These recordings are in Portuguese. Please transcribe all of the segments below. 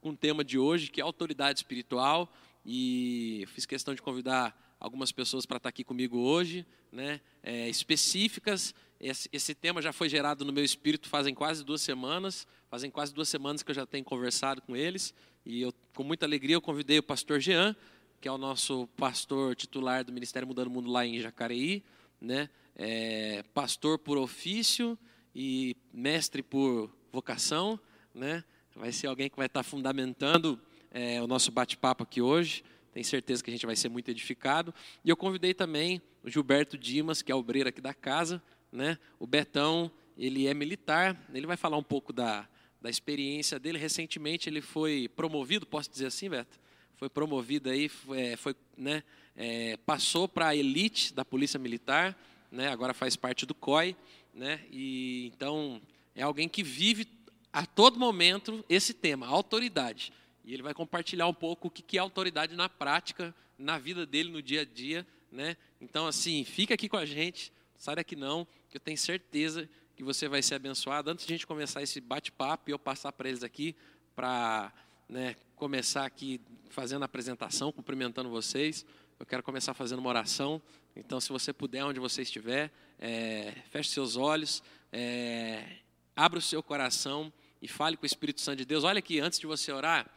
com o tema de hoje, que é autoridade espiritual. E fiz questão de convidar algumas pessoas para estar aqui comigo hoje, né, é, específicas. Esse, esse, tema já foi gerado no meu espírito fazem quase duas semanas. Fazem quase duas semanas que eu já tenho conversado com eles. E eu, com muita alegria, eu convidei o pastor Jean, que é o nosso pastor titular do Ministério Mudando o Mundo lá em Jacareí, né? É, pastor por ofício e mestre por vocação, né? Vai ser alguém que vai estar fundamentando é, o nosso bate-papo aqui hoje. Tenho certeza que a gente vai ser muito edificado. E eu convidei também o Gilberto Dimas, que é obreiro aqui da casa. Né? O Betão, ele é militar. Ele vai falar um pouco da, da experiência dele. Recentemente ele foi promovido, posso dizer assim, Beto? Foi promovido aí, foi, é, foi né, é, passou para a elite da Polícia Militar, né, agora faz parte do COI, né, e então é alguém que vive a todo momento esse tema, autoridade. E ele vai compartilhar um pouco o que é autoridade na prática, na vida dele, no dia a dia. Né? Então, assim, fica aqui com a gente, sai daqui não, que eu tenho certeza que você vai ser abençoado. Antes de a gente começar esse bate-papo e eu passar para eles aqui, para né, começar aqui fazendo a apresentação, cumprimentando vocês, eu quero começar fazendo uma oração. Então, se você puder, onde você estiver, é, feche seus olhos, é, abra o seu coração e fale com o Espírito Santo de Deus. Olha aqui, antes de você orar,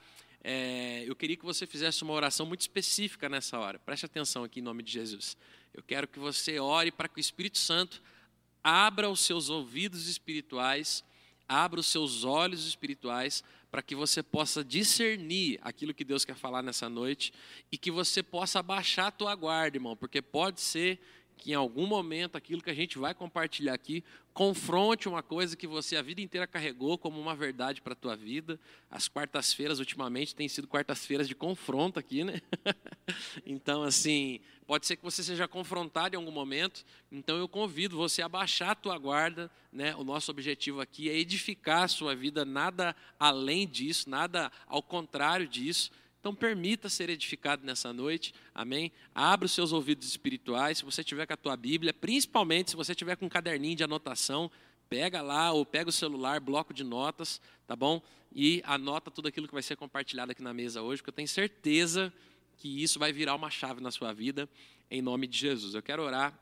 é, eu queria que você fizesse uma oração muito específica nessa hora. Preste atenção aqui em nome de Jesus. Eu quero que você ore para que o Espírito Santo abra os seus ouvidos espirituais, abra os seus olhos espirituais, para que você possa discernir aquilo que Deus quer falar nessa noite e que você possa abaixar a tua guarda, irmão, porque pode ser que em algum momento aquilo que a gente vai compartilhar aqui confronte uma coisa que você a vida inteira carregou como uma verdade para a tua vida. As quartas-feiras ultimamente têm sido quartas-feiras de confronto aqui, né? então, assim, pode ser que você seja confrontado em algum momento. Então, eu convido você a baixar a tua guarda, né? O nosso objetivo aqui é edificar a sua vida, nada além disso, nada ao contrário disso. Então, permita ser edificado nessa noite, amém? Abra os seus ouvidos espirituais, se você tiver com a tua Bíblia, principalmente se você tiver com um caderninho de anotação, pega lá ou pega o celular, bloco de notas, tá bom? E anota tudo aquilo que vai ser compartilhado aqui na mesa hoje, porque eu tenho certeza que isso vai virar uma chave na sua vida, em nome de Jesus. Eu quero orar,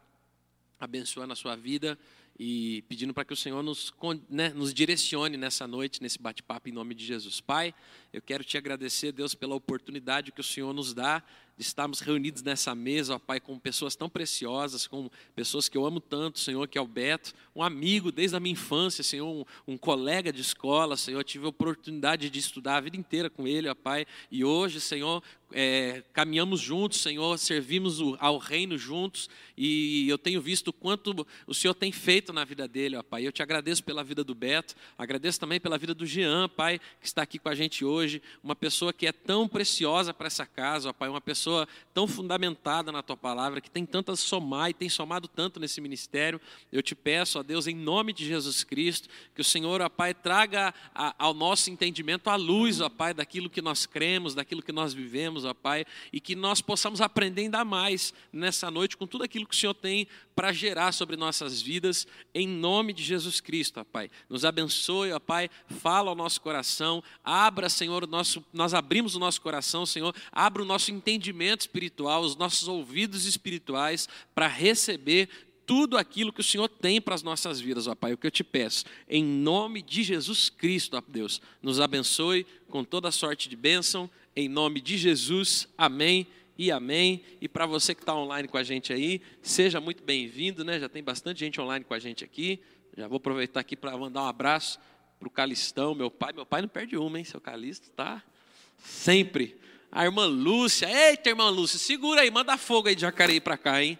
abençoando a sua vida e pedindo para que o Senhor nos, né, nos direcione nessa noite, nesse bate-papo, em nome de Jesus. Pai, eu quero te agradecer, Deus, pela oportunidade que o Senhor nos dá de estarmos reunidos nessa mesa, ó Pai, com pessoas tão preciosas, com pessoas que eu amo tanto, Senhor, que é o Beto, um amigo desde a minha infância, Senhor, um, um colega de escola, Senhor, eu tive a oportunidade de estudar a vida inteira com ele, ó Pai, e hoje, Senhor, é, caminhamos juntos, Senhor, servimos ao reino juntos, e eu tenho visto quanto o Senhor tem feito na vida dele, ó Pai. Eu te agradeço pela vida do Beto, agradeço também pela vida do Jean, Pai, que está aqui com a gente hoje, uma pessoa que é tão preciosa para essa casa, ó Pai, uma pessoa tão fundamentada na tua palavra, que tem tanto a somar e tem somado tanto nesse ministério. Eu te peço, ó Deus, em nome de Jesus Cristo, que o Senhor, ó Pai, traga ao nosso entendimento a luz, ó Pai, daquilo que nós cremos, daquilo que nós vivemos ó Pai, e que nós possamos aprender ainda mais nessa noite com tudo aquilo que o Senhor tem para gerar sobre nossas vidas, em nome de Jesus Cristo, ó Pai. Nos abençoe, ó Pai, fala ao nosso coração, abra, Senhor, o nosso, nós abrimos o nosso coração, Senhor, abra o nosso entendimento espiritual, os nossos ouvidos espirituais para receber tudo aquilo que o Senhor tem para as nossas vidas, ó Pai. O que eu te peço, em nome de Jesus Cristo, ó Deus, nos abençoe com toda sorte de bênção em nome de Jesus, amém e amém. E para você que está online com a gente aí, seja muito bem-vindo, né? Já tem bastante gente online com a gente aqui. Já vou aproveitar aqui para mandar um abraço para o Calistão, meu pai. Meu pai não perde uma, hein? Seu Calisto tá sempre. A irmã Lúcia, eita, irmã Lúcia, segura aí, manda fogo aí de Jacareí para cá, hein?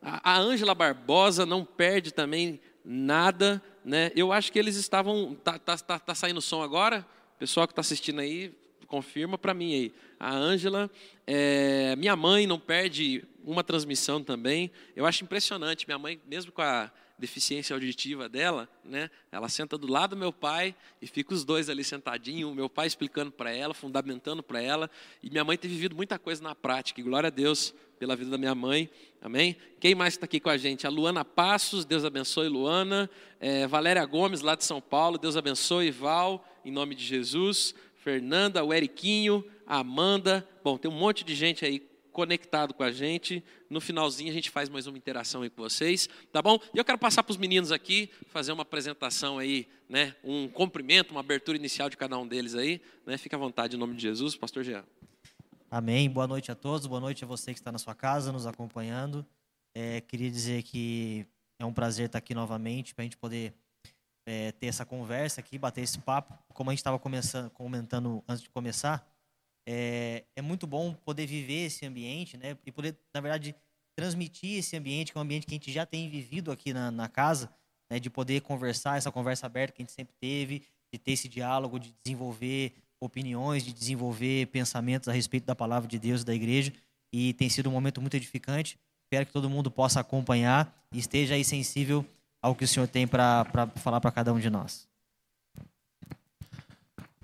A Ângela Barbosa não perde também nada, né? Eu acho que eles estavam. Tá, tá, tá, tá saindo som agora? Pessoal que está assistindo aí, confirma para mim aí. A Ângela, é, minha mãe não perde uma transmissão também. Eu acho impressionante. Minha mãe, mesmo com a deficiência auditiva dela, né? Ela senta do lado do meu pai e fica os dois ali sentadinhos, o meu pai explicando para ela, fundamentando para ela. E minha mãe tem vivido muita coisa na prática. E glória a Deus pela vida da minha mãe. Amém? Quem mais está aqui com a gente? A Luana Passos, Deus abençoe, Luana. É, Valéria Gomes, lá de São Paulo, Deus abençoe, Val, em nome de Jesus. Fernanda, o Eriquinho, a Amanda. Bom, tem um monte de gente aí conectado com a gente. No finalzinho a gente faz mais uma interação aí com vocês, tá bom? E eu quero passar para os meninos aqui, fazer uma apresentação aí, né? Um cumprimento, uma abertura inicial de cada um deles aí, né? Fica à vontade em nome de Jesus, Pastor Jean. Amém. Boa noite a todos. Boa noite a você que está na sua casa nos acompanhando. É, queria dizer que é um prazer estar aqui novamente para a gente poder é, ter essa conversa aqui, bater esse papo. Como a gente estava comentando antes de começar, é, é, muito bom poder viver esse ambiente, né? E poder, na verdade, transmitir esse ambiente, que é um ambiente que a gente já tem vivido aqui na, na casa, né? De poder conversar, essa conversa aberta que a gente sempre teve, de ter esse diálogo, de desenvolver opiniões, de desenvolver pensamentos a respeito da palavra de Deus e da igreja. E tem sido um momento muito edificante. Espero que todo mundo possa acompanhar e esteja aí sensível ao que o Senhor tem para falar para cada um de nós.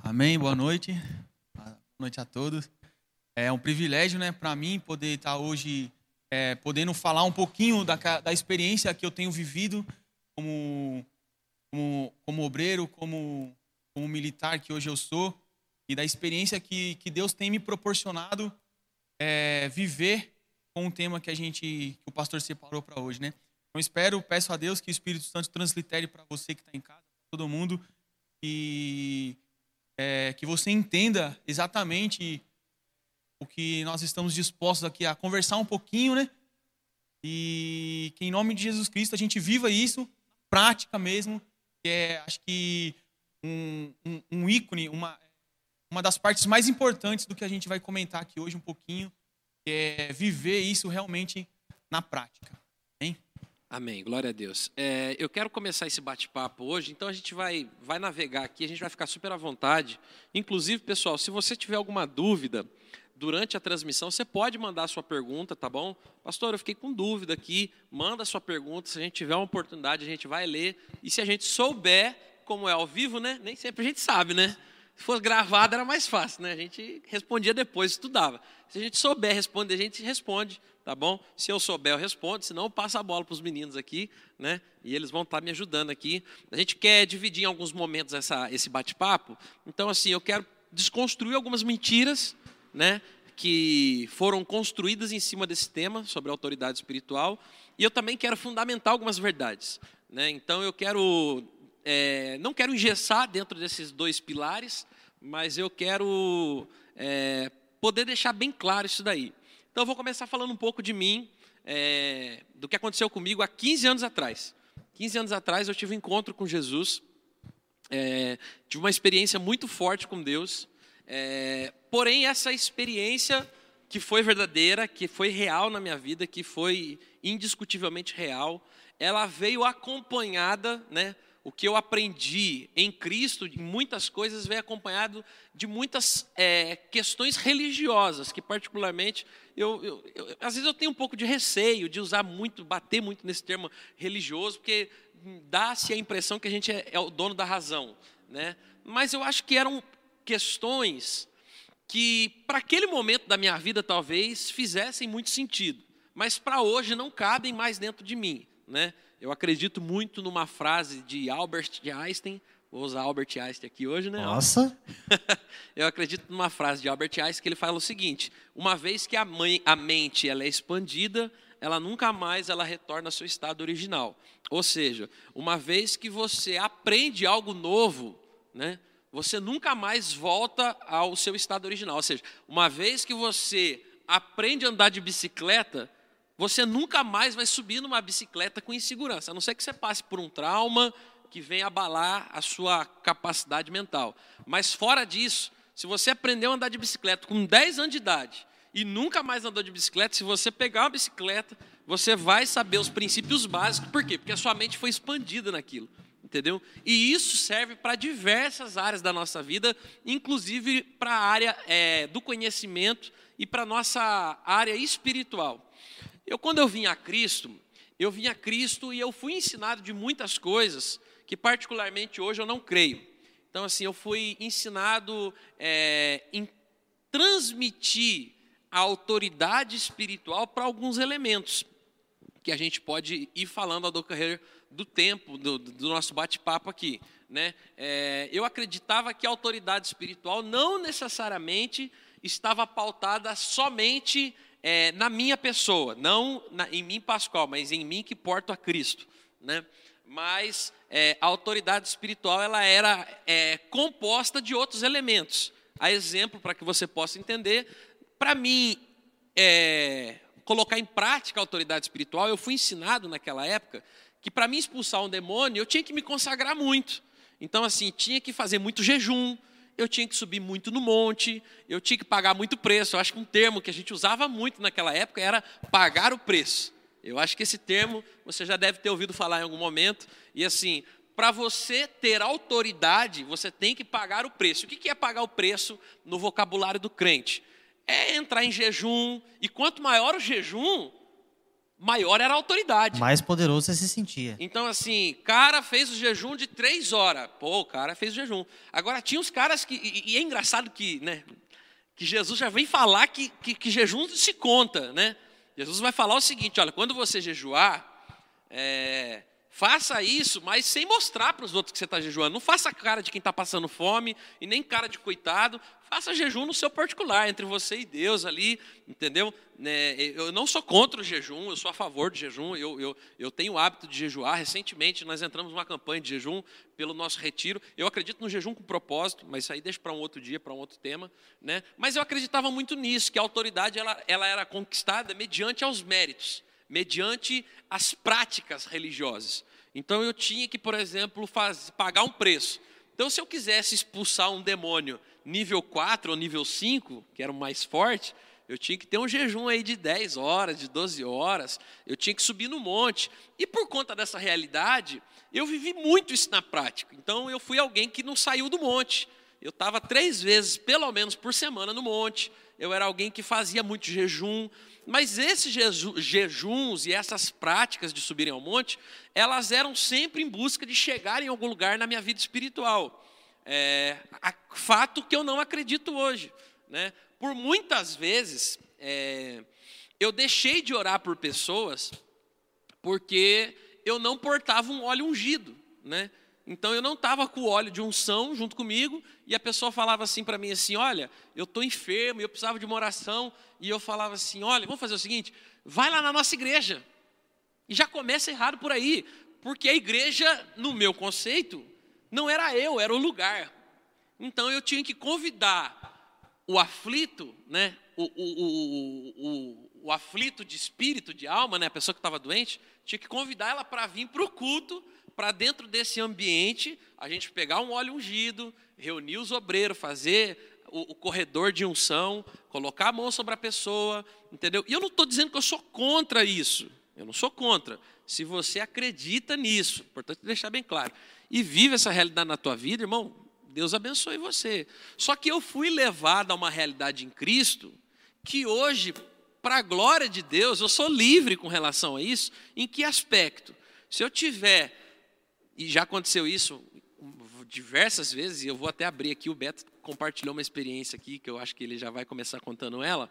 Amém. Boa noite noite a todos. É um privilégio, né, para mim poder estar hoje é, podendo falar um pouquinho da, da experiência que eu tenho vivido como, como, como obreiro, como, como militar que hoje eu sou e da experiência que, que Deus tem me proporcionado é, viver com o tema que a gente, que o pastor separou para hoje, né? Então espero, peço a Deus que o Espírito Santo translitere para você que está em casa, para todo mundo, e é, que você entenda exatamente o que nós estamos dispostos aqui a conversar um pouquinho, né? E que em nome de Jesus Cristo a gente viva isso, prática mesmo, que é, acho que, um, um, um ícone, uma, uma das partes mais importantes do que a gente vai comentar aqui hoje um pouquinho, que é viver isso realmente na prática. Amém, glória a Deus. É, eu quero começar esse bate-papo hoje, então a gente vai, vai navegar aqui, a gente vai ficar super à vontade. Inclusive, pessoal, se você tiver alguma dúvida durante a transmissão, você pode mandar a sua pergunta, tá bom? Pastor, eu fiquei com dúvida aqui, manda a sua pergunta, se a gente tiver uma oportunidade, a gente vai ler. E se a gente souber, como é ao vivo, né? Nem sempre a gente sabe, né? Se fosse gravado era mais fácil, né? A gente respondia depois, estudava. Se a gente souber responder, a gente responde tá bom? Se eu souber, eu respondo, senão passa a bola para os meninos aqui, né? E eles vão estar tá me ajudando aqui. A gente quer dividir em alguns momentos essa, esse bate-papo, então, assim, eu quero desconstruir algumas mentiras, né? Que foram construídas em cima desse tema, sobre autoridade espiritual, e eu também quero fundamentar algumas verdades, né? Então, eu quero, é, não quero engessar dentro desses dois pilares, mas eu quero é, poder deixar bem claro isso daí. Então eu vou começar falando um pouco de mim, é, do que aconteceu comigo há 15 anos atrás. 15 anos atrás eu tive um encontro com Jesus, é, tive uma experiência muito forte com Deus, é, porém essa experiência que foi verdadeira, que foi real na minha vida, que foi indiscutivelmente real, ela veio acompanhada, né, o que eu aprendi em Cristo, em muitas coisas, veio acompanhado de muitas é, questões religiosas, que particularmente, eu, eu, eu, às vezes eu tenho um pouco de receio de usar muito, bater muito nesse termo religioso, porque dá-se a impressão que a gente é, é o dono da razão. Né? Mas eu acho que eram questões que, para aquele momento da minha vida, talvez fizessem muito sentido, mas para hoje não cabem mais dentro de mim. Né? Eu acredito muito numa frase de Albert Einstein. Vou usar Albert Einstein aqui hoje, né? Nossa! Eu acredito numa frase de Albert Einstein que ele fala o seguinte: uma vez que a, mãe, a mente ela é expandida, ela nunca mais ela retorna ao seu estado original. Ou seja, uma vez que você aprende algo novo, né? Você nunca mais volta ao seu estado original. Ou seja, uma vez que você aprende a andar de bicicleta, você nunca mais vai subir numa bicicleta com insegurança, a não ser que você passe por um trauma que venha abalar a sua capacidade mental. Mas fora disso, se você aprendeu a andar de bicicleta com 10 anos de idade e nunca mais andou de bicicleta, se você pegar uma bicicleta, você vai saber os princípios básicos. Por quê? Porque a sua mente foi expandida naquilo. Entendeu? E isso serve para diversas áreas da nossa vida, inclusive para a área é, do conhecimento e para a nossa área espiritual. Eu, quando eu vim a Cristo, eu vim a Cristo e eu fui ensinado de muitas coisas que, particularmente, hoje eu não creio. Então, assim, eu fui ensinado é, em transmitir a autoridade espiritual para alguns elementos que a gente pode ir falando ao decorrer do tempo do, do nosso bate-papo aqui. Né? É, eu acreditava que a autoridade espiritual não necessariamente estava pautada somente é, na minha pessoa, não na, em mim, Pascoal, mas em mim que porto a Cristo. Né? Mas é, a autoridade espiritual ela era é, composta de outros elementos. A exemplo, para que você possa entender, para mim, é, colocar em prática a autoridade espiritual, eu fui ensinado naquela época que para mim expulsar um demônio, eu tinha que me consagrar muito. Então, assim, tinha que fazer muito jejum, eu tinha que subir muito no monte, eu tinha que pagar muito preço. Eu acho que um termo que a gente usava muito naquela época era pagar o preço. Eu acho que esse termo você já deve ter ouvido falar em algum momento. E assim, para você ter autoridade, você tem que pagar o preço. O que é pagar o preço no vocabulário do crente? é entrar em jejum, e quanto maior o jejum, maior era a autoridade. Mais poderoso você se sentia. Então, assim, cara fez o jejum de três horas. Pô, o cara fez o jejum. Agora, tinha os caras que. E, e é engraçado que, né? Que Jesus já vem falar que, que, que, jejum se conta, né? Jesus vai falar o seguinte: olha, quando você jejuar, é, faça isso, mas sem mostrar para os outros que você está jejuando. Não faça cara de quem está passando fome e nem cara de coitado faça jejum no seu particular, entre você e Deus ali, entendeu? Né, eu não sou contra o jejum, eu sou a favor do jejum, eu, eu, eu tenho o hábito de jejuar. Recentemente nós entramos numa campanha de jejum pelo nosso retiro. Eu acredito no jejum com propósito, mas isso aí deixa para um outro dia, para um outro tema. Né? Mas eu acreditava muito nisso, que a autoridade ela, ela era conquistada mediante aos méritos, mediante as práticas religiosas. Então eu tinha que, por exemplo, faz, pagar um preço. Então, se eu quisesse expulsar um demônio nível 4 ou nível 5, que era o mais forte, eu tinha que ter um jejum aí de 10 horas, de 12 horas, eu tinha que subir no monte. E por conta dessa realidade, eu vivi muito isso na prática. Então eu fui alguém que não saiu do monte. Eu estava três vezes, pelo menos, por semana no monte. Eu era alguém que fazia muito jejum. Mas esses jejuns e essas práticas de subirem ao monte, elas eram sempre em busca de chegar em algum lugar na minha vida espiritual. É, fato que eu não acredito hoje. Né? Por muitas vezes, é, eu deixei de orar por pessoas porque eu não portava um óleo ungido. Né? Então eu não estava com o óleo de unção junto comigo e a pessoa falava assim para mim assim, olha, eu estou enfermo eu precisava de uma oração e eu falava assim, olha, vamos fazer o seguinte, vai lá na nossa igreja e já começa errado por aí, porque a igreja, no meu conceito, não era eu, era o lugar. Então eu tinha que convidar o aflito, né? O, o, o, o, aflito de espírito, de alma, né? a pessoa que estava doente, tinha que convidar ela para vir para o culto, para dentro desse ambiente, a gente pegar um óleo ungido, reunir os obreiros, fazer o, o corredor de unção, colocar a mão sobre a pessoa, entendeu? E eu não estou dizendo que eu sou contra isso, eu não sou contra. Se você acredita nisso, importante deixar bem claro e vive essa realidade na tua vida, irmão, Deus abençoe você. Só que eu fui levado a uma realidade em Cristo que hoje, para a glória de Deus, eu sou livre com relação a isso. Em que aspecto? Se eu tiver, e já aconteceu isso diversas vezes, e eu vou até abrir aqui, o Beto compartilhou uma experiência aqui, que eu acho que ele já vai começar contando ela.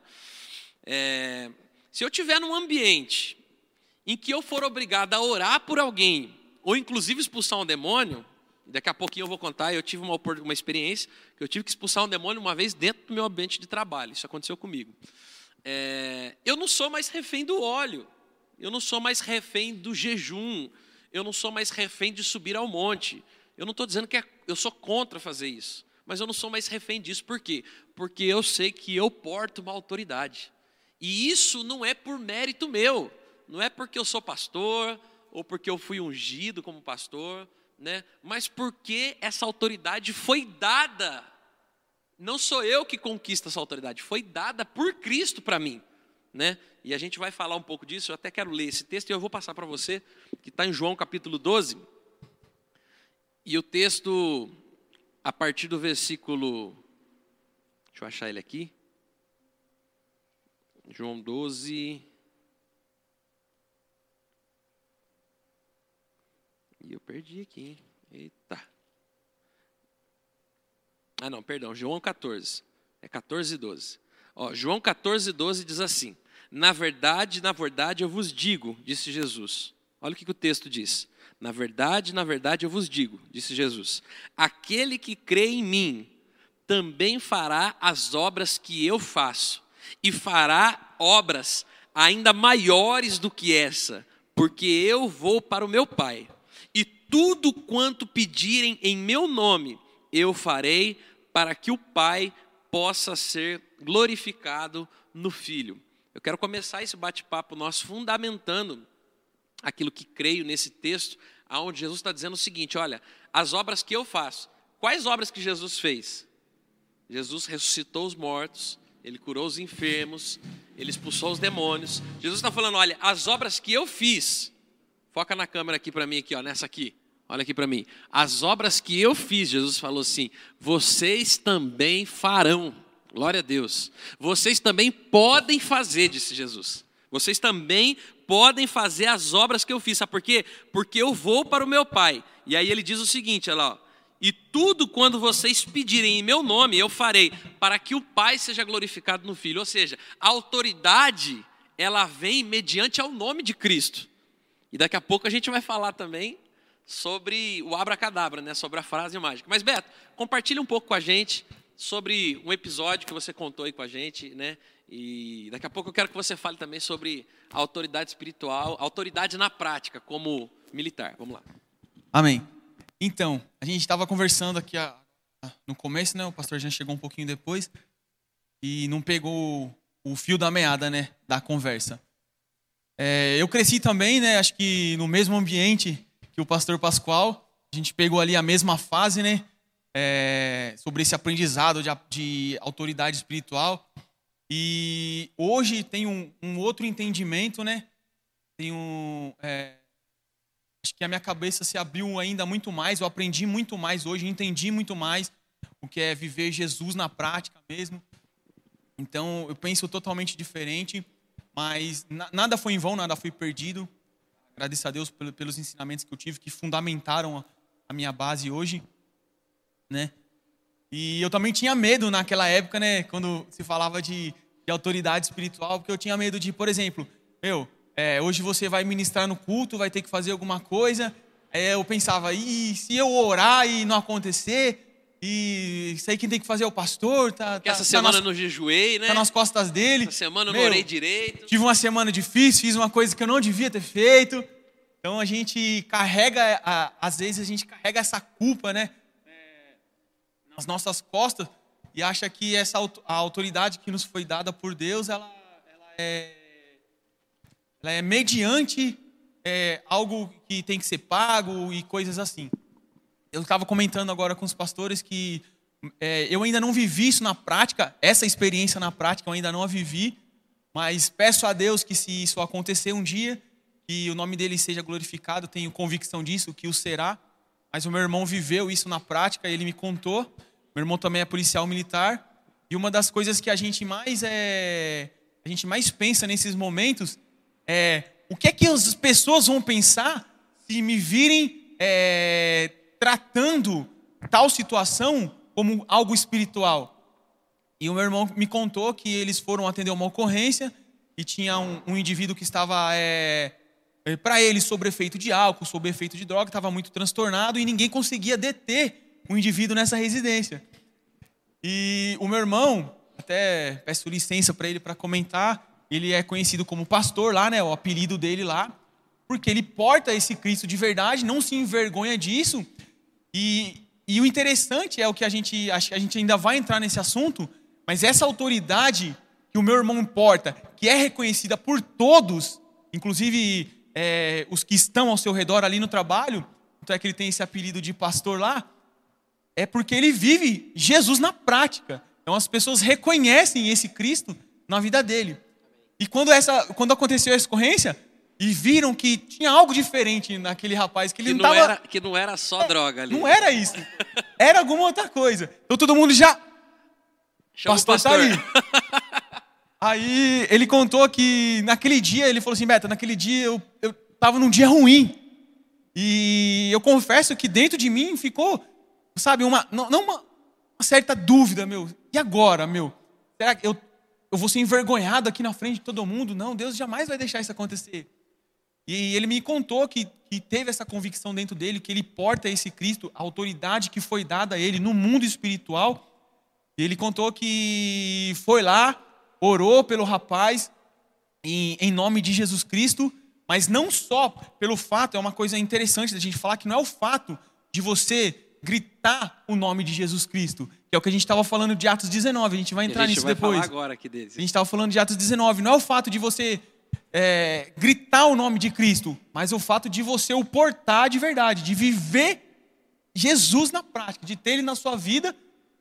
É, se eu tiver num ambiente em que eu for obrigado a orar por alguém ou inclusive expulsar um demônio, daqui a pouquinho eu vou contar, eu tive uma, uma experiência que eu tive que expulsar um demônio uma vez dentro do meu ambiente de trabalho, isso aconteceu comigo. É, eu não sou mais refém do óleo, eu não sou mais refém do jejum, eu não sou mais refém de subir ao monte. Eu não estou dizendo que é, eu sou contra fazer isso, mas eu não sou mais refém disso, por quê? Porque eu sei que eu porto uma autoridade. E isso não é por mérito meu, não é porque eu sou pastor, ou porque eu fui ungido como pastor, né? mas porque essa autoridade foi dada. Não sou eu que conquisto essa autoridade, foi dada por Cristo para mim. Né? E a gente vai falar um pouco disso, eu até quero ler esse texto e eu vou passar para você, que está em João capítulo 12. E o texto, a partir do versículo. Deixa eu achar ele aqui. João 12. E eu perdi aqui. Eita. Ah, não, perdão. João 14. É 14 e 12. Ó, João 14 e 12 diz assim: Na verdade, na verdade eu vos digo, disse Jesus. Olha o que, o texto diz. Na verdade, na verdade eu vos digo, disse Jesus: aquele que crê em mim também fará as obras que eu faço, e fará obras ainda maiores do que essa, porque eu vou para o meu Pai. E tudo quanto pedirem em meu nome, eu farei para que o Pai possa ser glorificado no Filho. Eu quero começar esse bate-papo nosso fundamentando aquilo que creio nesse texto, aonde Jesus está dizendo o seguinte: olha, as obras que eu faço, quais obras que Jesus fez? Jesus ressuscitou os mortos, ele curou os enfermos, ele expulsou os demônios. Jesus está falando: olha, as obras que eu fiz, foca na câmera aqui para mim, aqui, ó, nessa aqui. Olha aqui para mim. As obras que eu fiz, Jesus falou assim: vocês também farão. Glória a Deus. Vocês também podem fazer, disse Jesus. Vocês também podem fazer as obras que eu fiz. Sabe por quê? Porque eu vou para o meu Pai. E aí ele diz o seguinte, olha lá, ó, e tudo quando vocês pedirem em meu nome, eu farei, para que o Pai seja glorificado no Filho. Ou seja, a autoridade, ela vem mediante ao nome de Cristo. E daqui a pouco a gente vai falar também sobre o abracadabra, né? sobre a frase mágica. Mas, Beto, compartilhe um pouco com a gente sobre um episódio que você contou aí com a gente, né? E daqui a pouco eu quero que você fale também sobre a autoridade espiritual, autoridade na prática, como militar. Vamos lá. Amém. Então, a gente estava conversando aqui no começo, né? O pastor já chegou um pouquinho depois e não pegou o fio da meada, né? Da conversa. É, eu cresci também, né? Acho que no mesmo ambiente que o pastor Pascoal. A gente pegou ali a mesma fase, né? É, sobre esse aprendizado de, de, autoridade espiritual. E hoje tem um, um outro entendimento, né? Tem um, é, acho que a minha cabeça se abriu ainda muito mais. Eu aprendi muito mais hoje, entendi muito mais o que é viver Jesus na prática mesmo. Então eu penso totalmente diferente, mas nada foi em vão, nada foi perdido. Agradeço a Deus pelos ensinamentos que eu tive, que fundamentaram a minha base hoje, né? E eu também tinha medo naquela época, né? Quando se falava de, de autoridade espiritual, porque eu tinha medo de, por exemplo, eu, é, hoje você vai ministrar no culto, vai ter que fazer alguma coisa. É, eu pensava, e se eu orar e não acontecer? E isso aí quem tem que fazer é o pastor. Tá, tá, essa semana tá nas, no jejuei, né? Tá nas costas dele. Essa semana eu não orei direito. Tive uma semana difícil, fiz uma coisa que eu não devia ter feito. Então a gente carrega, às vezes a gente carrega essa culpa, né? Nas nossas costas e acha que essa a autoridade que nos foi dada por Deus, ela, ela é, ela é mediante é, algo que tem que ser pago e coisas assim eu estava comentando agora com os pastores que é, eu ainda não vivi isso na prática, essa experiência na prática eu ainda não a vivi, mas peço a Deus que se isso acontecer um dia, que o nome dele seja glorificado, tenho convicção disso, que o será. Mas o meu irmão viveu isso na prática, ele me contou. Meu irmão também é policial militar, e uma das coisas que a gente mais é, a gente mais pensa nesses momentos é o que é que as pessoas vão pensar se me virem é, tratando tal situação como algo espiritual. E o meu irmão me contou que eles foram atender uma ocorrência e tinha um, um indivíduo que estava, é, para ele, sob efeito de álcool, sob efeito de droga, estava muito transtornado e ninguém conseguia deter o indivíduo nessa residência. E o meu irmão, até peço licença para ele para comentar, ele é conhecido como pastor lá, né, o apelido dele lá, porque ele porta esse Cristo de verdade, não se envergonha disso e, e o interessante é o que a gente, a gente ainda vai entrar nesse assunto, mas essa autoridade que o meu irmão importa, que é reconhecida por todos, inclusive é, os que estão ao seu redor ali no trabalho, então é que ele tem esse apelido de pastor lá, é porque ele vive Jesus na prática. Então as pessoas reconhecem esse Cristo na vida dele. E quando, essa, quando aconteceu essa ocorrência, e viram que tinha algo diferente naquele rapaz que ele que não, não tava... era que não era só é, droga ali. Não era isso. Era alguma outra coisa. Então todo mundo já Chama pastor, pastor. tá aí. Ele contou que naquele dia, ele falou assim, Beto, naquele dia eu, eu tava num dia ruim. E eu confesso que dentro de mim ficou, sabe, uma, não, não uma, uma certa dúvida, meu. E agora, meu? Será que eu, eu vou ser envergonhado aqui na frente de todo mundo? Não, Deus jamais vai deixar isso acontecer. E ele me contou que, que teve essa convicção dentro dele, que ele porta esse Cristo, a autoridade que foi dada a ele no mundo espiritual. E ele contou que foi lá, orou pelo rapaz, em, em nome de Jesus Cristo, mas não só pelo fato, é uma coisa interessante da gente falar que não é o fato de você gritar o nome de Jesus Cristo, que é o que a gente estava falando de Atos 19, a gente vai entrar gente nisso vai depois. agora aqui deles. A gente estava falando de Atos 19, não é o fato de você é, gritar o nome de Cristo, mas o fato de você o portar de verdade, de viver Jesus na prática, de ter ele na sua vida,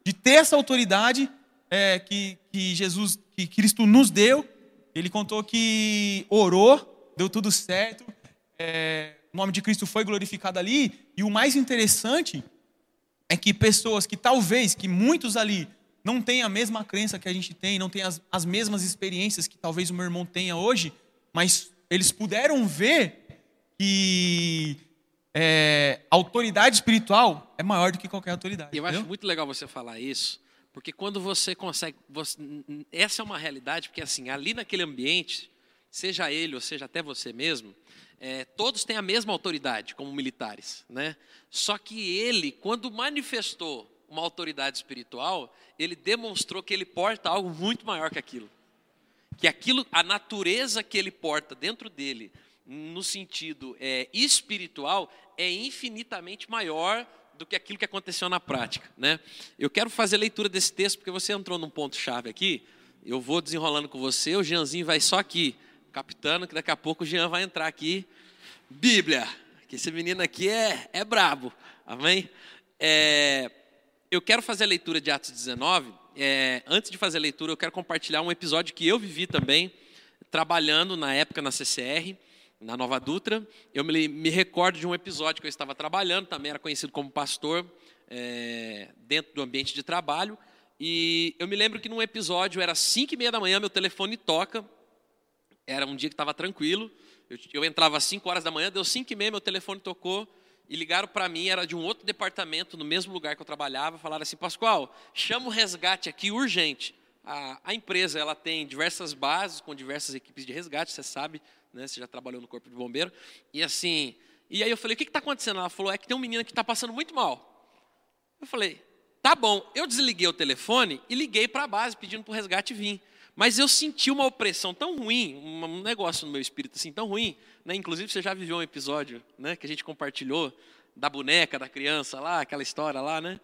de ter essa autoridade é, que, que Jesus, que Cristo nos deu. Ele contou que orou, deu tudo certo, é, o nome de Cristo foi glorificado ali, e o mais interessante é que pessoas que talvez, que muitos ali, não têm a mesma crença que a gente tem, não têm as, as mesmas experiências que talvez o meu irmão tenha hoje, mas eles puderam ver que é, autoridade espiritual é maior do que qualquer autoridade. Eu entendeu? acho muito legal você falar isso, porque quando você consegue. você- essa é uma realidade, porque assim, ali naquele ambiente, seja ele ou seja até você mesmo, é, todos têm a mesma autoridade como militares, né? Só que ele, quando manifestou uma autoridade espiritual, ele demonstrou que ele porta algo muito maior que aquilo. Que aquilo, a natureza que ele porta dentro dele, no sentido é, espiritual, é infinitamente maior do que aquilo que aconteceu na prática, né? Eu quero fazer a leitura desse texto porque você entrou num ponto chave aqui. Eu vou desenrolando com você, o Jeanzinho vai só aqui, captando que daqui a pouco o Jean vai entrar aqui. Bíblia, que esse menino aqui é, é brabo, amém? É, eu quero fazer a leitura de Atos 19. É, antes de fazer a leitura, eu quero compartilhar um episódio que eu vivi também, trabalhando na época na CCR, na Nova Dutra. Eu me, me recordo de um episódio que eu estava trabalhando, também era conhecido como pastor, é, dentro do ambiente de trabalho. E eu me lembro que num episódio, era 5 e meia da manhã, meu telefone toca. Era um dia que estava tranquilo. Eu, eu entrava às 5 horas da manhã, deu 5 e meia, meu telefone tocou. E ligaram para mim, era de um outro departamento, no mesmo lugar que eu trabalhava. Falaram assim: Pascoal, chama o resgate aqui urgente. A, a empresa ela tem diversas bases com diversas equipes de resgate, você sabe, né? Você já trabalhou no corpo de bombeiro. E assim, e aí eu falei: o que está acontecendo? Ela falou: é que tem um menino que está passando muito mal. Eu falei: tá bom. Eu desliguei o telefone e liguei para a base pedindo para o resgate vir. Mas eu senti uma opressão tão ruim, um negócio no meu espírito assim tão ruim, né? Inclusive você já viveu um episódio, né, que a gente compartilhou da boneca da criança lá, aquela história lá, né?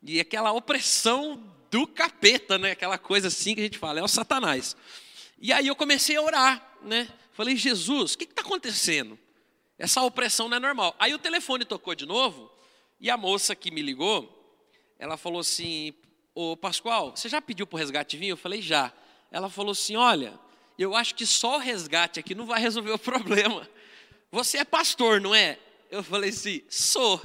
E aquela opressão do capeta, né? Aquela coisa assim que a gente fala, é o Satanás. E aí eu comecei a orar, né? Falei, Jesus, o que está acontecendo? Essa opressão não é normal. Aí o telefone tocou de novo e a moça que me ligou, ela falou assim: Ô Pascoal, você já pediu para o resgate vir? Eu falei, já. Ela falou assim: Olha, eu acho que só o resgate aqui não vai resolver o problema. Você é pastor, não é? Eu falei assim: Sou.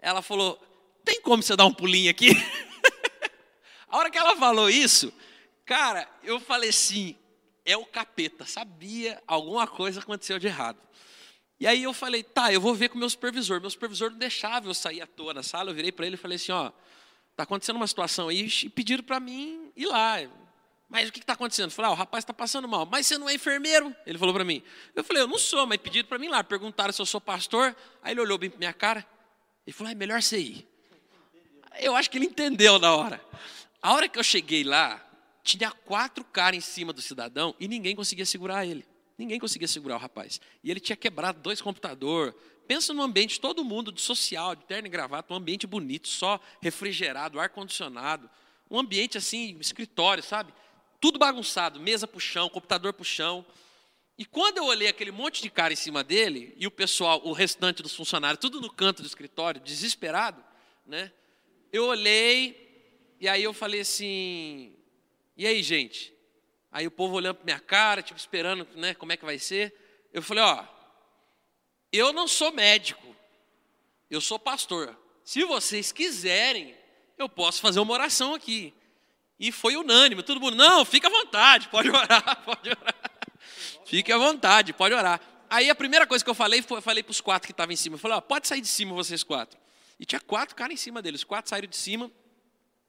Ela falou: Tem como você dar um pulinho aqui? A hora que ela falou isso, cara, eu falei assim: É o capeta, sabia alguma coisa aconteceu de errado. E aí eu falei, tá, eu vou ver com o meu supervisor. Meu supervisor não deixava eu sair à toa na sala. Eu virei para ele e falei assim, ó, tá acontecendo uma situação aí e pediram para mim ir lá. Mas o que está acontecendo? Eu falei, ah, o rapaz está passando mal. Mas você não é enfermeiro? Ele falou para mim. Eu falei, eu não sou, mas pediram para mim ir lá. Perguntaram se eu sou pastor. Aí ele olhou bem para minha cara. Ele falou, é melhor você ir. Eu acho que ele entendeu na hora. A hora que eu cheguei lá, tinha quatro caras em cima do cidadão e ninguém conseguia segurar ele. Ninguém conseguia segurar o rapaz. E ele tinha quebrado dois computadores. Pensa num ambiente, todo mundo de social, de terno e gravata, um ambiente bonito, só refrigerado, ar-condicionado. Um ambiente assim, escritório, sabe? Tudo bagunçado, mesa pro chão, computador pro chão. E quando eu olhei aquele monte de cara em cima dele, e o pessoal, o restante dos funcionários, tudo no canto do escritório, desesperado, né? Eu olhei, e aí eu falei assim, e aí, gente? Aí o povo olhando para minha cara, tipo, esperando, né, como é que vai ser. Eu falei, ó, eu não sou médico, eu sou pastor. Se vocês quiserem, eu posso fazer uma oração aqui. E foi unânime, todo mundo, não, fica à vontade, pode orar, pode orar. Fique à vontade, pode orar. Aí a primeira coisa que eu falei, foi, falei para os quatro que estavam em cima, eu falei, ó, pode sair de cima vocês quatro. E tinha quatro caras em cima deles, quatro saíram de cima.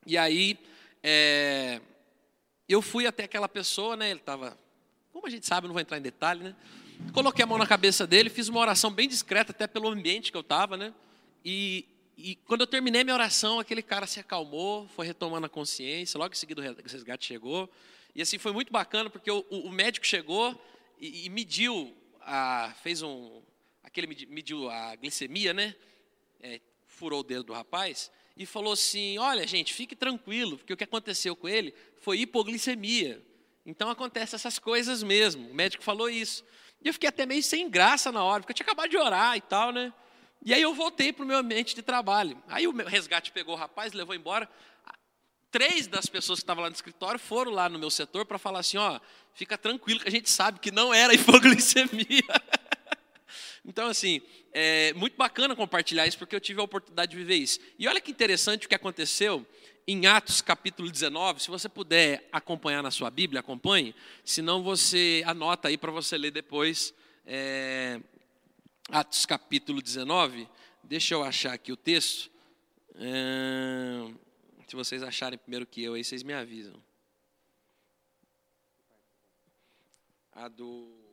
E aí, é, eu fui até aquela pessoa, né? Ele estava, como a gente sabe, não vou entrar em detalhe, né? coloquei a mão na cabeça dele, fiz uma oração bem discreta, até pelo ambiente que eu estava, né? E, e quando eu terminei minha oração, aquele cara se acalmou, foi retomando a consciência, logo em seguida o resgate chegou. E assim foi muito bacana, porque o, o médico chegou e, e mediu, a, fez um, aquele mediu a glicemia, né? É, furou o dedo do rapaz e falou assim: Olha, gente, fique tranquilo, porque o que aconteceu com ele foi hipoglicemia. Então acontece essas coisas mesmo. O médico falou isso. E eu fiquei até meio sem graça na hora, porque eu tinha acabado de orar e tal, né? E aí eu voltei para o meu ambiente de trabalho. Aí o resgate pegou o rapaz, levou embora. Três das pessoas que estavam lá no escritório foram lá no meu setor para falar assim: ó, fica tranquilo que a gente sabe que não era hipoglicemia. Então, assim, é muito bacana compartilhar isso, porque eu tive a oportunidade de viver isso. E olha que interessante o que aconteceu em Atos capítulo 19. Se você puder acompanhar na sua Bíblia, acompanhe. Senão você anota aí para você ler depois. É, Atos capítulo 19. Deixa eu achar aqui o texto. É, se vocês acharem primeiro que eu, aí vocês me avisam. A do.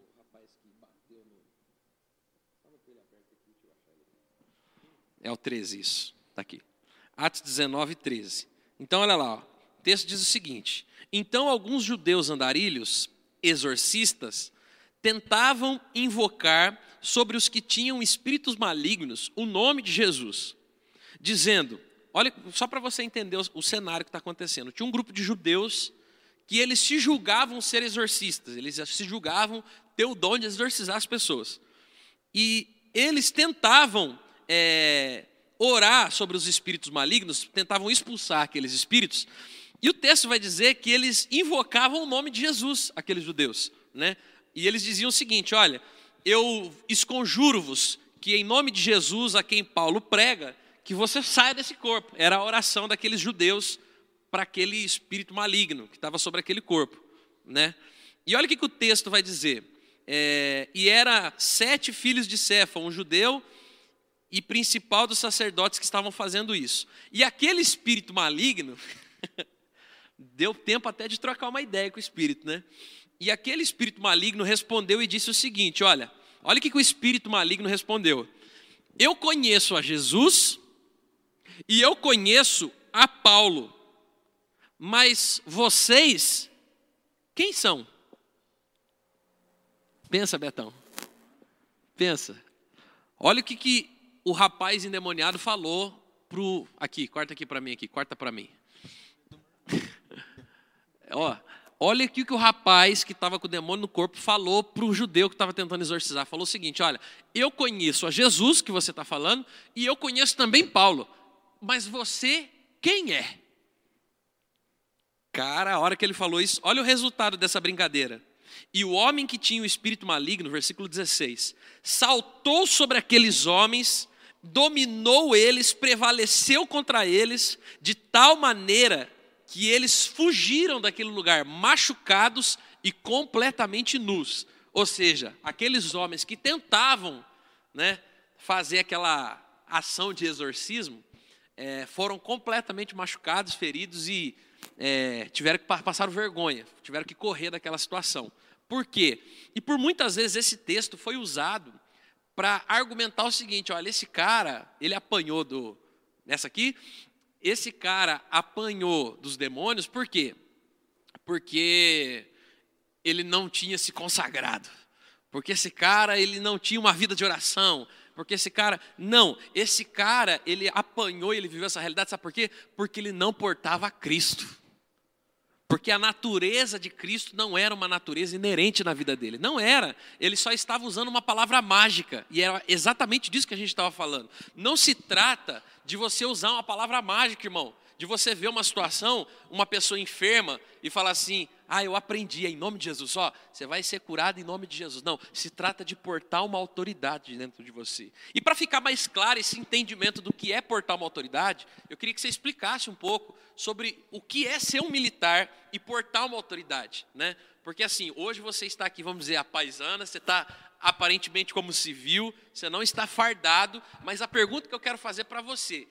É o 13 isso, está aqui. Atos 19, 13. Então, olha lá, ó. o texto diz o seguinte: Então alguns judeus andarilhos, exorcistas, tentavam invocar sobre os que tinham espíritos malignos o nome de Jesus, dizendo: Olha, só para você entender o, o cenário que está acontecendo. Tinha um grupo de judeus que eles se julgavam ser exorcistas, eles se julgavam ter o dom de exorcizar as pessoas. E eles tentavam é, orar sobre os espíritos malignos, tentavam expulsar aqueles espíritos. E o texto vai dizer que eles invocavam o nome de Jesus, aqueles judeus, né? E eles diziam o seguinte: olha, eu esconjuro-vos que em nome de Jesus, a quem Paulo prega, que você saia desse corpo. Era a oração daqueles judeus para aquele espírito maligno que estava sobre aquele corpo, né? E olha o que, que o texto vai dizer. É, e era sete filhos de Cefa, um judeu e principal dos sacerdotes que estavam fazendo isso. E aquele espírito maligno, deu tempo até de trocar uma ideia com o espírito, né? E aquele espírito maligno respondeu e disse o seguinte: olha, olha o que, o espírito maligno respondeu. Eu conheço a Jesus e eu conheço a Paulo, mas vocês, quem são? Pensa, Betão. Pensa. Olha o que, que o rapaz endemoniado falou pro aqui, corta aqui para mim aqui, corta para mim. Ó, olha aqui o que o rapaz que estava com o demônio no corpo falou para o judeu que estava tentando exorcizar. Falou o seguinte: olha, eu conheço a Jesus que você está falando e eu conheço também Paulo, mas você quem é? Cara, a hora que ele falou isso, olha o resultado dessa brincadeira. E o homem que tinha o espírito maligno, versículo 16, saltou sobre aqueles homens dominou eles, prevaleceu contra eles, de tal maneira que eles fugiram daquele lugar machucados e completamente nus. Ou seja, aqueles homens que tentavam né, fazer aquela ação de exorcismo é, foram completamente machucados, feridos e é, tiveram que passar vergonha, tiveram que correr daquela situação. Por quê? E por muitas vezes esse texto foi usado para argumentar o seguinte: olha, esse cara, ele apanhou do. Nessa aqui, esse cara apanhou dos demônios, por quê? Porque ele não tinha se consagrado. Porque esse cara, ele não tinha uma vida de oração. Porque esse cara, não, esse cara, ele apanhou ele viveu essa realidade, sabe por quê? Porque ele não portava Cristo. Porque a natureza de Cristo não era uma natureza inerente na vida dele. Não era. Ele só estava usando uma palavra mágica. E era exatamente disso que a gente estava falando. Não se trata de você usar uma palavra mágica, irmão. De você ver uma situação, uma pessoa enferma e falar assim: ah, eu aprendi em nome de Jesus. Ó, você vai ser curado em nome de Jesus. Não, se trata de portar uma autoridade dentro de você. E para ficar mais claro esse entendimento do que é portar uma autoridade, eu queria que você explicasse um pouco sobre o que é ser um militar e portar uma autoridade, né? Porque assim, hoje você está aqui, vamos dizer, a paisana, você está aparentemente como civil, você não está fardado, mas a pergunta que eu quero fazer para você,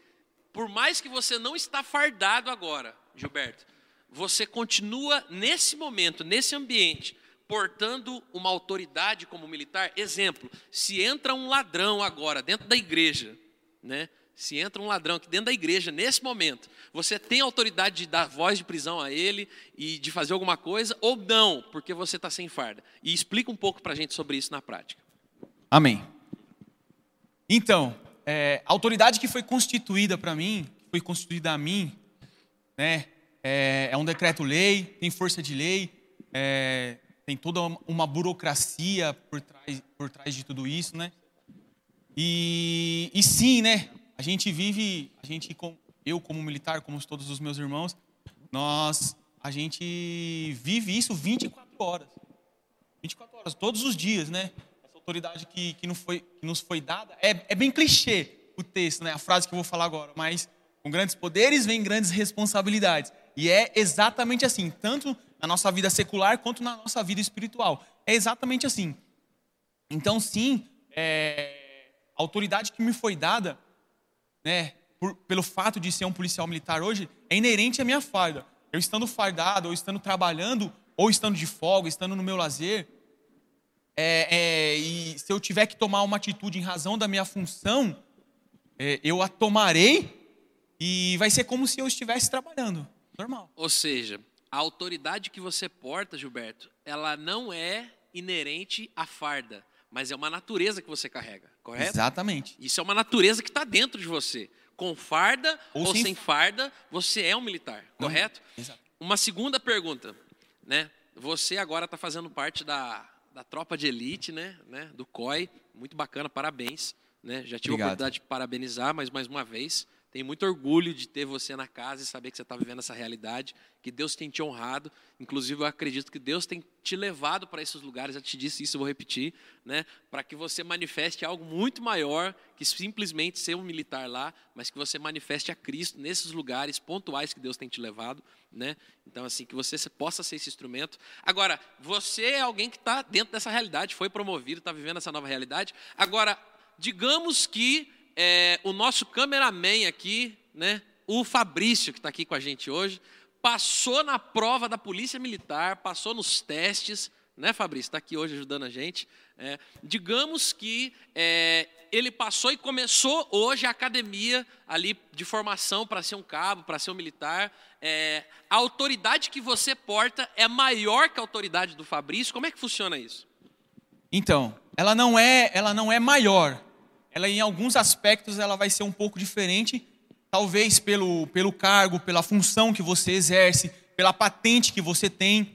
por mais que você não está fardado agora, Gilberto, você continua nesse momento, nesse ambiente, portando uma autoridade como militar. Exemplo, se entra um ladrão agora dentro da igreja, né? Se entra um ladrão aqui dentro da igreja, nesse momento, você tem autoridade de dar voz de prisão a ele e de fazer alguma coisa, ou não, porque você está sem farda? E explica um pouco para a gente sobre isso na prática. Amém. Então, é, a autoridade que foi constituída para mim, foi constituída a mim, né, é, é um decreto-lei, tem força de lei, é, tem toda uma burocracia por trás, por trás de tudo isso, né? E, e sim, né? A gente vive, a gente, eu como militar, como todos os meus irmãos, nós, a gente vive isso 24 horas. 24 horas, todos os dias, né? Autoridade que, que, não foi, que nos foi dada, é, é bem clichê o texto, né? A frase que eu vou falar agora, mas com grandes poderes vem grandes responsabilidades. E é exatamente assim, tanto na nossa vida secular quanto na nossa vida espiritual. É exatamente assim. Então, sim, é, a autoridade que me foi dada, né, por, pelo fato de ser um policial militar hoje, é inerente à minha farda. Eu estando fardado, ou estando trabalhando, ou estando de folga, estando no meu lazer, é, é, e se eu tiver que tomar uma atitude em razão da minha função, é, eu a tomarei e vai ser como se eu estivesse trabalhando, normal. Ou seja, a autoridade que você porta, Gilberto, ela não é inerente à farda, mas é uma natureza que você carrega, correto? Exatamente. Isso é uma natureza que está dentro de você. Com farda ou, ou sem, sem farda, você é um militar, não, correto? Exato. Uma segunda pergunta, né? Você agora está fazendo parte da, da tropa de elite, né? né? Do COI, muito bacana, parabéns. Né? Já tive Obrigado. a oportunidade de parabenizar, mas mais uma vez, tenho muito orgulho de ter você na casa e saber que você está vivendo essa realidade, que Deus tem te honrado. Inclusive, eu acredito que Deus tem te levado para esses lugares. Eu te disse isso, vou repetir, né? Para que você manifeste algo muito maior que simplesmente ser um militar lá, mas que você manifeste a Cristo nesses lugares pontuais que Deus tem te levado, né? Então, assim, que você possa ser esse instrumento. Agora, você é alguém que está dentro dessa realidade, foi promovido, está vivendo essa nova realidade. Agora, digamos que é, o nosso cameraman aqui, né, o Fabrício, que está aqui com a gente hoje, passou na prova da Polícia Militar, passou nos testes, né, Fabrício? Está aqui hoje ajudando a gente. É, digamos que é, ele passou e começou hoje a academia ali de formação para ser um cabo, para ser um militar. É, a autoridade que você porta é maior que a autoridade do Fabrício. Como é que funciona isso? Então, ela não é, ela não é maior, ela em alguns aspectos ela vai ser um pouco diferente, talvez pelo, pelo cargo, pela função que você exerce, pela patente que você tem.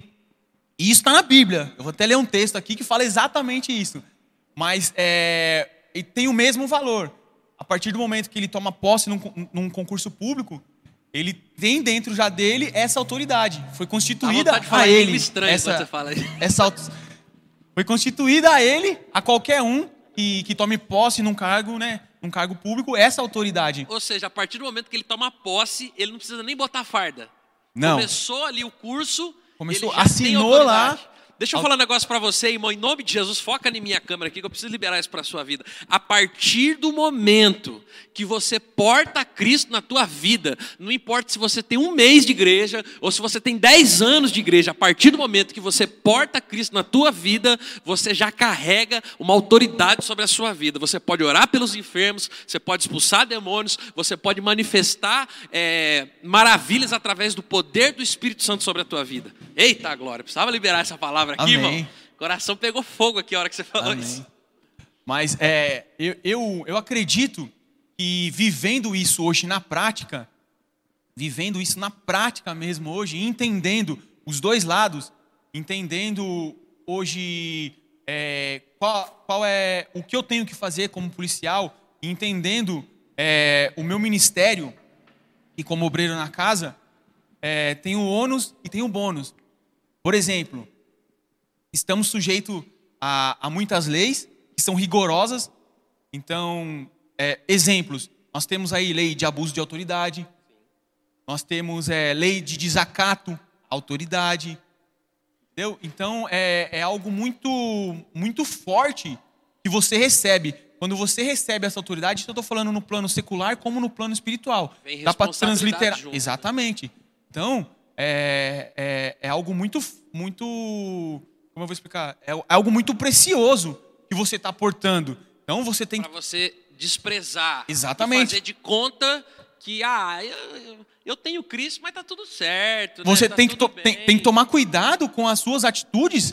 E isso está na Bíblia. Eu vou até ler um texto aqui que fala exatamente isso. Mas é, tem o mesmo valor. A partir do momento que ele toma posse num, num concurso público, ele tem dentro já dele essa autoridade. Foi constituída a ele. Estranho essa, você fala essa foi constituída a ele, a qualquer um que, que tome posse num cargo, né? Num cargo público, essa autoridade. Ou seja, a partir do momento que ele toma posse, ele não precisa nem botar farda. Não. Começou ali o curso. Começou, assinou lá Deixa eu falar um negócio para você, irmão. Em nome de Jesus, foca em minha câmera aqui, que eu preciso liberar isso para a sua vida. A partir do momento que você porta Cristo na tua vida, não importa se você tem um mês de igreja ou se você tem dez anos de igreja, a partir do momento que você porta Cristo na tua vida, você já carrega uma autoridade sobre a sua vida. Você pode orar pelos enfermos, você pode expulsar demônios, você pode manifestar é, maravilhas através do poder do Espírito Santo sobre a tua vida. Eita glória, precisava liberar essa palavra aqui, Amém. irmão. O coração pegou fogo aqui a hora que você falou Amém. isso. Mas é, eu, eu, eu acredito que vivendo isso hoje na prática, vivendo isso na prática mesmo hoje, entendendo os dois lados, entendendo hoje é, qual, qual, é o que eu tenho que fazer como policial, entendendo é, o meu ministério e como obreiro na casa, é, tem o ônus e tem o bônus. Por exemplo, estamos sujeitos a, a muitas leis que são rigorosas. Então, é, exemplos: nós temos aí lei de abuso de autoridade, nós temos é, lei de desacato à autoridade. Entendeu? Então, é, é algo muito, muito forte que você recebe. Quando você recebe essa autoridade, eu estou falando no plano secular como no plano espiritual. Vem Dá para transliterar. Junto, né? Exatamente. Então, é, é, é algo muito, muito, como eu vou explicar? É algo muito precioso que você está portando. Então você tem Para você desprezar. Exatamente. Fazer de conta que, ah, eu, eu tenho Cristo, mas tá tudo certo. né? Você Tá tem, que tem, tem que tomar cuidado com as suas atitudes,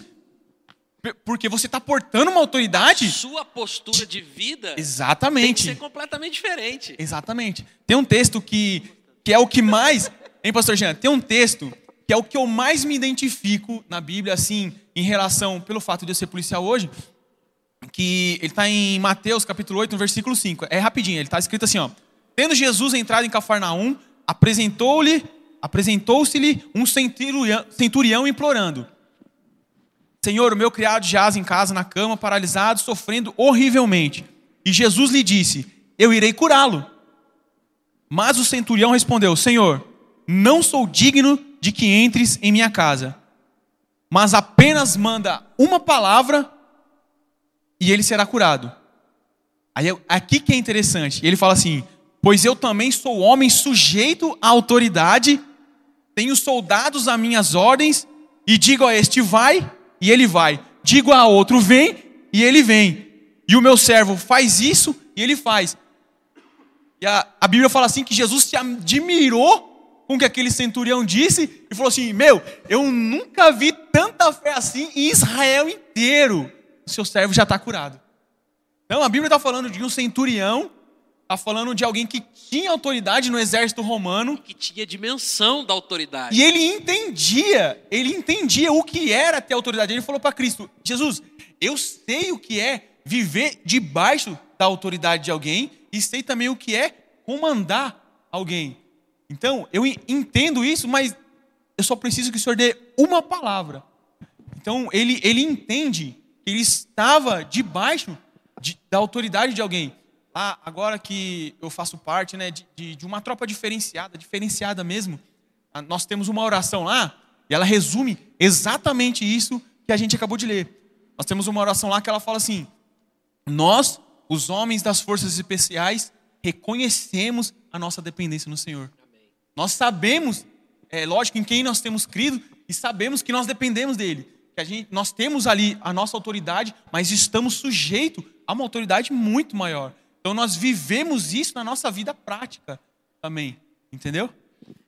porque você está portando uma autoridade. Sua postura de vida tem que Exatamente. ser completamente diferente. Exatamente. Tem um texto que, que é o que mais. Hein, pastor Jean? Tem um texto que é o que eu mais me identifico na Bíblia, assim, em relação, pelo fato de eu ser policial hoje, que ele está em Mateus capítulo 8, no versículo 5. É rapidinho, ele está escrito assim, ó. Tendo Jesus entrado em Cafarnaum, apresentou-lhe, apresentou-se-lhe um centurião, centurião implorando. Senhor, o meu criado jaz em casa na cama, paralisado, sofrendo horrivelmente. E Jesus lhe disse: Eu irei curá-lo. Mas o centurião respondeu: Senhor, não sou digno de que entres em minha casa, mas apenas manda uma palavra e ele será curado. Aí é- aqui que é interessante. Ele fala assim: Pois eu também sou homem sujeito à autoridade, tenho soldados a minhas ordens, e digo a este vai, e ele vai. Digo a outro vem, e ele vem. E o meu servo faz isso, e ele faz. E a, a Bíblia fala assim que Jesus se admirou com o que aquele centurião disse e falou assim: Meu, eu nunca vi tanta fé assim em Israel inteiro. O seu servo já está curado. Então a Bíblia está falando de um centurião, está falando de alguém que tinha autoridade no exército romano Que tinha dimensão da autoridade. e ele entendia, ele entendia o que era ter autoridade. Ele falou para Cristo: Jesus, eu sei o que é viver debaixo da autoridade de alguém e sei também o que é comandar alguém. Então, eu en- entendo isso, mas eu só preciso que o Senhor dê uma palavra. Então, ele, ele entende que ele estava debaixo de- da autoridade de alguém. Ah, agora que eu faço parte né, de, de- de uma tropa diferenciada, diferenciada mesmo, ah, nós temos uma oração lá e ela resume exatamente isso que a gente acabou de ler. Nós temos uma oração lá que ela fala assim: Nós, os homens das forças especiais, reconhecemos a nossa dependência no Senhor. Nós sabemos, é lógico, em quem nós temos crido e sabemos que nós dependemos dele. Que a gente, nós temos ali a nossa autoridade, mas estamos sujeitos a uma autoridade muito maior. Então nós vivemos isso na nossa vida prática também. Entendeu?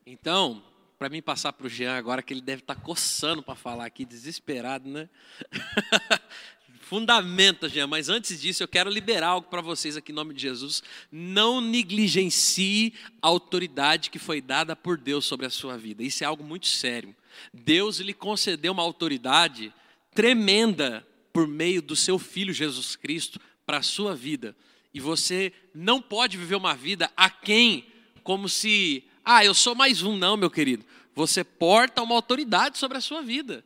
Então, para mim passar para o Jean agora, que ele deve estar coçando para falar aqui, desesperado, né? Fundamenta, Jean, mas antes disso eu quero liberar algo para vocês aqui em nome de Jesus. Não negligencie a autoridade que foi dada por Deus sobre a sua vida. Isso é algo muito sério. Deus lhe concedeu uma autoridade tremenda por meio do seu filho Jesus Cristo para a sua vida. E você não pode viver uma vida aquém, como se, ah, eu sou mais um, não, meu querido. Você porta uma autoridade sobre a sua vida.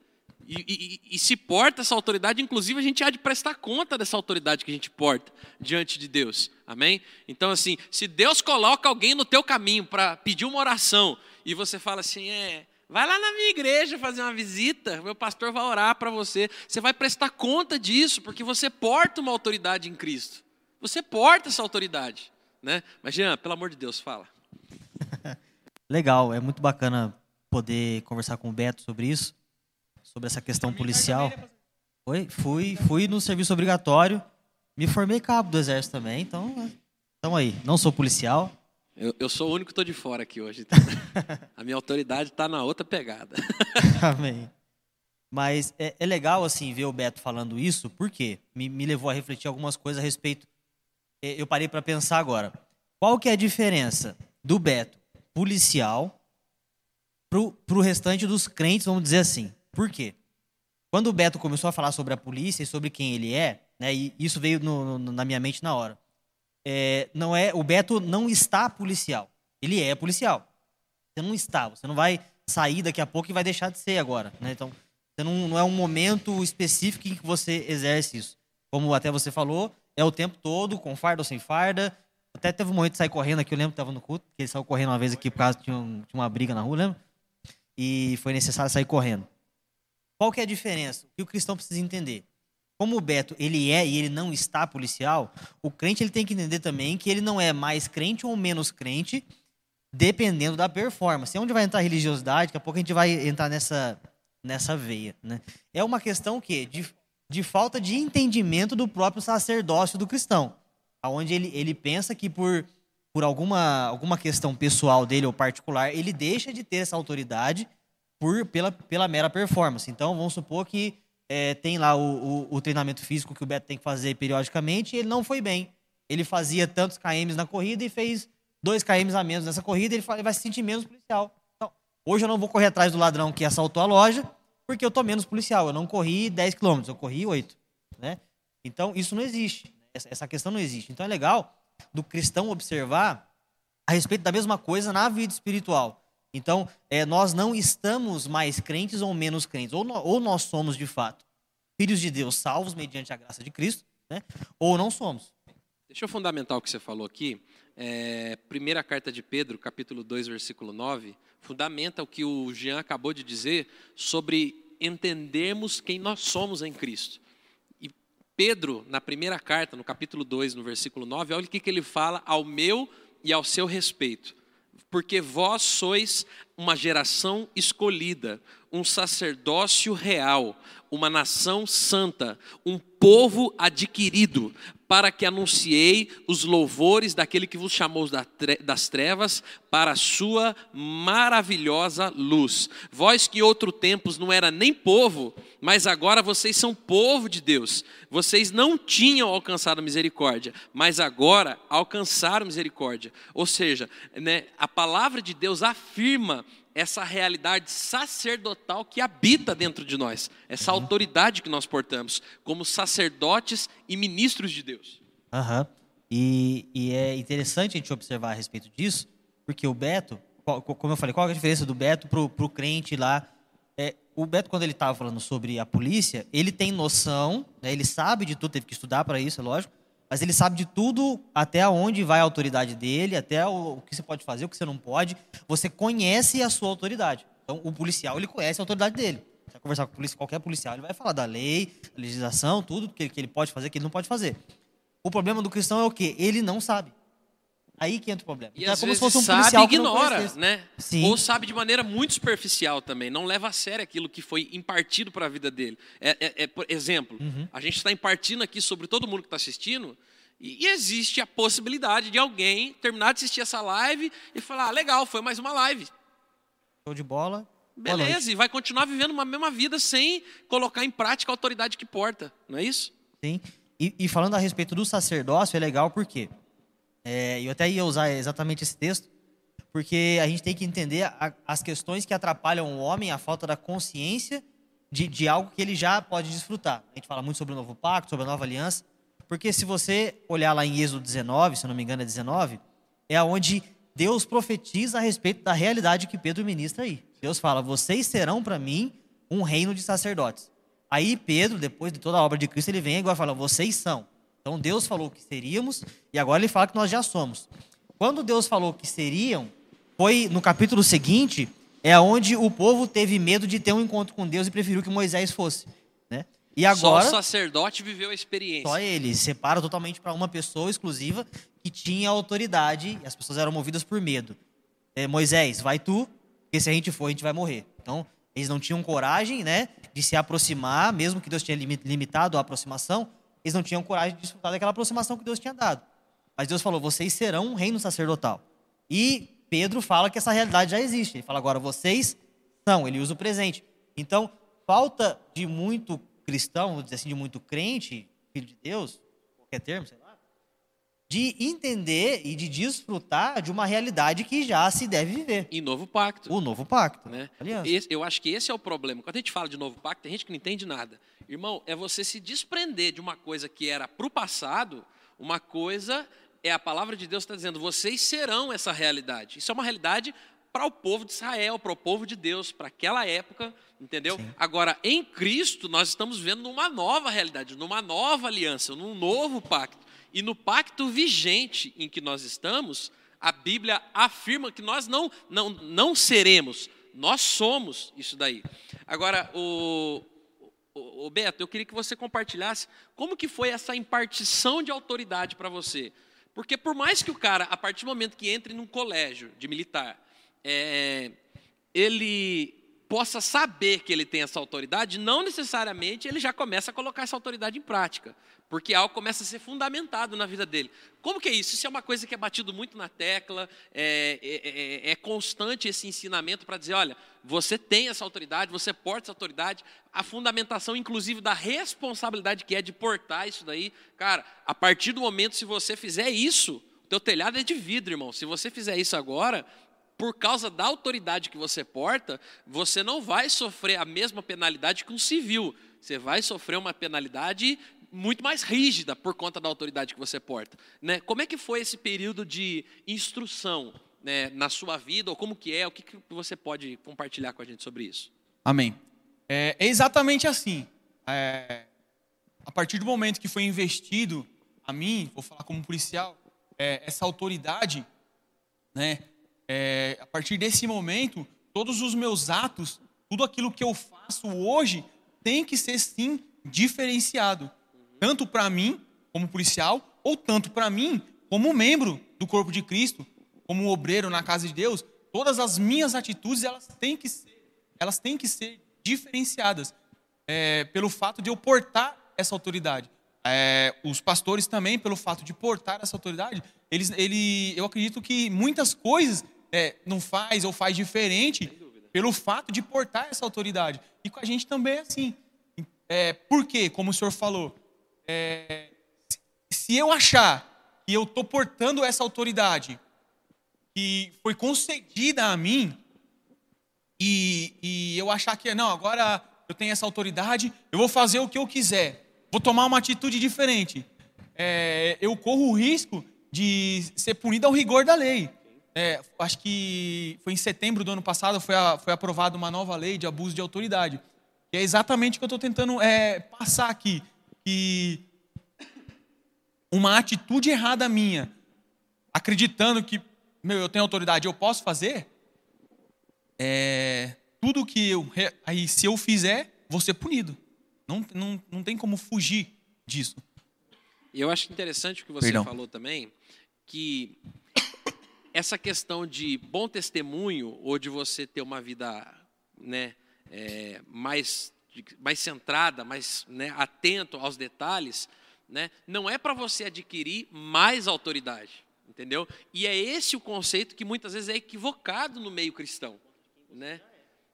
E, e- e se porta essa autoridade, inclusive a gente há de prestar conta dessa autoridade que a gente porta diante de Deus. Amém? Então, assim, se Deus coloca alguém no teu caminho para pedir uma oração e você fala assim, é, vai lá na minha igreja fazer uma visita, meu pastor vai orar para você. Você vai prestar conta disso, porque você porta uma autoridade em Cristo. Você porta essa autoridade, né? Mas Jean, pelo amor de Deus, fala. Legal, é muito bacana poder conversar com o Beto sobre isso, sobre essa questão policial. Foi, fui, fui no serviço obrigatório, me formei cabo do exército também, então estamos aí. Não sou policial, Eu, eu sou o único que estou de fora aqui hoje. então. a minha autoridade está na outra pegada. Amém. Mas é, é legal, assim, ver o Beto falando isso, porque me, me levou a refletir algumas coisas a respeito. É, Eu parei para pensar agora. Qual que é a diferença do Beto policial pro, pro restante dos crentes, vamos dizer assim? Por quê? Quando o Beto começou a falar sobre a polícia e sobre quem ele é, né, e isso veio no- no- na minha mente na hora. É, não é, o Beto não está policial. Ele é policial. Você não está, você não vai sair daqui a pouco e vai deixar de ser agora. Né? Então, você não, não é um momento específico em que você exerce isso. Como até você falou, é o tempo todo, com farda ou sem farda. Até teve um momento de sair correndo aqui, eu lembro que estava no culto, que ele saiu correndo uma vez aqui por causa tinha, um- tinha uma briga na rua, lembra? E foi necessário sair correndo. Qual que é a diferença? O que o cristão precisa entender? Como o Beto, ele é e ele não está policial, o crente ele tem que entender também que ele não é mais crente ou menos crente, dependendo da performance. É onde vai entrar a religiosidade, daqui a pouco a gente vai entrar nessa, nessa veia. Né? É uma questão que de, de falta de entendimento do próprio sacerdócio do cristão, aonde ele, ele pensa que por, por alguma, alguma questão pessoal dele ou particular, ele deixa de ter essa autoridade por, pela, pela mera performance. Então, vamos supor que é, tem lá o, o, o, treinamento físico que o Beto tem que fazer periodicamente e ele não foi bem. Ele fazia tantos KMs na corrida e fez dois KMs a menos nessa corrida, ele, ele vai se sentir menos policial. Então, hoje eu não vou correr atrás do ladrão que assaltou a loja, porque eu tô menos policial. Eu não corri 10 quilômetros, eu corri 8. Né? Então, isso não existe. Essa, essa questão não existe. Então, é legal do cristão observar a respeito da mesma coisa na vida espiritual. Então, é, nós não estamos mais crentes ou menos crentes. Ou, no, ou nós somos, de fato, filhos de Deus salvos mediante a graça de Cristo, né? ou não somos. Deixa eu fundamentar o que você falou aqui. É, primeira carta de Pedro, capítulo 2, versículo 9, fundamenta o que o Jean acabou de dizer sobre entendermos quem nós somos em Cristo. E Pedro, na primeira carta, no capítulo 2, no versículo 9, olha o que, que ele fala ao meu e ao seu respeito porque vós sois uma geração escolhida, um sacerdócio real, uma nação santa, um povo adquirido, para que anunciei os louvores daquele que vos chamou das trevas para a sua maravilhosa luz. Vós que outro tempos não era nem povo, mas agora vocês são povo de Deus. Vocês não tinham alcançado misericórdia, mas agora alcançaram misericórdia. Ou seja, né, a palavra de Deus afirma essa realidade sacerdotal que habita dentro de nós, essa uhum. autoridade que nós portamos como sacerdotes e ministros de Deus. Uhum. E, e, é interessante a gente observar a respeito disso, porque o Beto, como eu falei, qual é a diferença do Beto para o crente lá? É, o Beto, quando ele estava falando sobre a polícia, ele tem noção, né, ele sabe de tudo, teve que estudar para isso, é lógico, mas ele sabe de tudo, até onde vai a autoridade dele, até o, que você pode fazer, o que você não pode. Você conhece a sua autoridade. Então, o policial, ele conhece a autoridade dele. Você vai conversar com qualquer policial, ele vai falar da lei, da legislação, tudo que ele, que ele pode fazer, que ele não pode fazer. O problema do cristão é o quê? Ele não sabe. Aí que entra o problema. E então, é como se fosse um sabe policial ignora, né? Sim. Ou sabe de maneira muito superficial também. Não leva a sério aquilo que foi impartido para a vida dele. É, é, é por exemplo, uhum. a gente está impartindo aqui sobre todo mundo que está assistindo. E, e existe a possibilidade de alguém terminar de assistir essa live e falar: ah, legal, foi mais uma live. Show de bola. Beleza, e vai continuar vivendo uma mesma vida sem colocar em prática a autoridade que porta, não é isso? Sim. E, e falando a respeito do sacerdócio, é legal porque é, eu até ia usar exatamente esse texto, porque a gente tem que entender a, as questões que atrapalham o homem, a falta da consciência de, de algo que ele já pode desfrutar. A gente fala muito sobre o novo pacto, sobre a nova aliança, porque se você olhar lá em Êxodo 19, se eu não me engano é 19, é onde Deus profetiza a respeito da realidade que Pedro ministra aí. Deus fala: Vocês serão para mim um reino de sacerdotes. Aí Pedro, depois de toda a obra de Cristo, ele vem e fala: Vocês são. Então Deus falou que seríamos e agora ele fala que nós já somos. Quando Deus falou que seriam, foi no capítulo seguinte, é onde o povo teve medo de ter um encontro com Deus e preferiu que Moisés fosse. Né? E agora, só o sacerdote viveu a experiência. Só ele, separa totalmente para uma pessoa exclusiva que tinha autoridade e as pessoas eram movidas por medo. É, Moisés, vai tu, porque se a gente for, a gente vai morrer. Então, eles não tinham coragem né, de se aproximar, mesmo que Deus tinha limitado a aproximação, eles não tinham coragem de desfrutar daquela aproximação que Deus tinha dado. Mas Deus falou: vocês serão um reino sacerdotal. E Pedro fala que essa realidade já existe. Ele fala agora: vocês são. Ele usa o presente. Então, falta de muito cristão, vamos dizer assim, de muito crente, filho de Deus, qualquer termo, sei de entender e de desfrutar de uma realidade que já se deve viver. E novo pacto. O novo pacto. Né? Esse, eu acho que esse é o problema. Quando a gente fala de novo pacto, tem gente que não entende nada. Irmão, é você se desprender de uma coisa que era para o passado, uma coisa é a palavra de Deus está dizendo, vocês serão essa realidade. Isso é uma realidade para o povo de Israel, para o povo de Deus, para aquela época, entendeu? Sim. Agora, em Cristo, nós estamos vendo numa nova realidade, numa nova aliança, num novo pacto. E no pacto vigente em que nós estamos, a Bíblia afirma que nós não, não, não seremos, nós somos isso daí. Agora, o, o, Beto, eu queria que você compartilhasse como que foi essa impartição de autoridade para você. Porque por mais que o cara, a partir do momento que entre num colégio de militar, é, ele possa saber que ele tem essa autoridade, não necessariamente ele já começa a colocar essa autoridade em prática, porque algo começa a ser fundamentado na vida dele. Como que é isso? Isso é uma coisa que é batido muito na tecla, é, é, é, é constante esse ensinamento para dizer: olha, você tem essa autoridade, você porta essa autoridade, a fundamentação, inclusive, da responsabilidade que é de portar isso daí. Cara, a partir do momento, se você fizer isso, o teu telhado é de vidro, irmão. Se você fizer isso agora, por causa da autoridade que você porta, você não vai sofrer a mesma penalidade que um civil. Você vai sofrer uma penalidade muito mais rígida por conta da autoridade que você porta. Né? Como é que foi esse período de instrução né, na sua vida, ou como que é, o que, que você pode compartilhar com a gente sobre isso? Amém. É, é exatamente assim. É, a partir do momento que foi investido a mim, vou falar como policial, é, essa autoridade, né, é, a partir desse momento, todos os meus atos, tudo aquilo que eu faço hoje, tem que ser sim diferenciado. Tanto para mim, como policial, ou tanto para mim, como membro do corpo de Cristo, como obreiro na casa de Deus, todas as minhas atitudes elas têm que ser, elas têm que ser diferenciadas é, pelo fato de eu portar essa autoridade. É, os pastores também, pelo fato de portar essa autoridade, eles, ele, eu acredito que muitas coisas é, não faz ou faz diferente pelo fato de portar essa autoridade. E com a gente também é assim. É, por quê? Como o senhor falou, é, se eu achar que eu estou portando essa autoridade que foi concedida a mim, e, e eu achar que, não, agora eu tenho essa autoridade, eu vou fazer o que eu quiser, vou tomar uma atitude diferente, é, eu corro o risco de ser punido ao rigor da lei é, acho que foi em setembro do ano passado, foi, a, foi aprovada uma nova lei de abuso de autoridade. E é exatamente o que eu estou tentando é, passar aqui. Que uma atitude errada minha, acreditando que, meu, eu tenho autoridade, eu posso fazer, é, tudo que eu. Aí, se eu fizer, vou ser punido. Não, não, não tem como fugir disso. E eu acho interessante o que você Perdão. falou também, que essa questão de bom testemunho ou de você ter uma vida né, é, mais, mais centrada, mais né, atento aos detalhes, né, não é para você adquirir mais autoridade, entendeu? E é esse o conceito que muitas vezes é equivocado no meio cristão, né?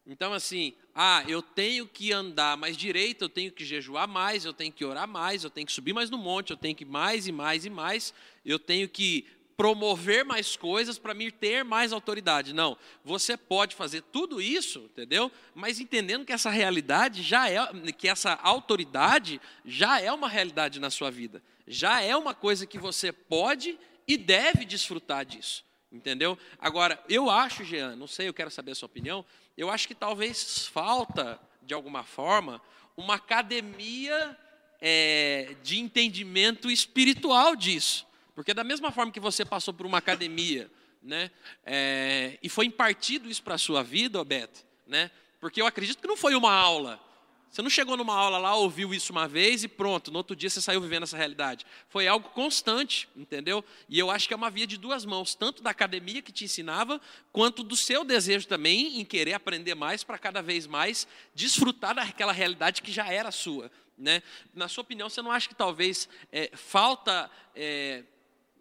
Então, assim, ah, eu tenho que andar mais direito, eu tenho que jejuar mais, eu tenho que orar mais, eu tenho que subir mais no monte, eu tenho que mais e mais e mais, eu tenho que promover mais coisas para me ter mais autoridade. Não, você pode fazer tudo isso, entendeu? Mas entendendo que essa realidade já é, que essa autoridade já é uma realidade na sua vida. Já é uma coisa que você pode e deve desfrutar disso. Entendeu? Agora, eu acho, Jean, não sei, eu quero saber a sua opinião, eu acho que talvez falta, de alguma forma, uma academia é, de entendimento espiritual disso. Porque da mesma forma que você passou por uma academia, né, é, e foi impartido isso para a sua vida, Beto, né, porque eu acredito que não foi uma aula. Você não chegou numa aula lá, ouviu isso uma vez e pronto, no outro dia você saiu vivendo essa realidade. Foi algo constante, entendeu? E eu acho que é uma via de duas mãos, tanto da academia que te ensinava, quanto do seu desejo também em querer aprender mais para cada vez mais desfrutar daquela realidade que já era sua. Né? Na sua opinião, você não acha que talvez é, falta. É,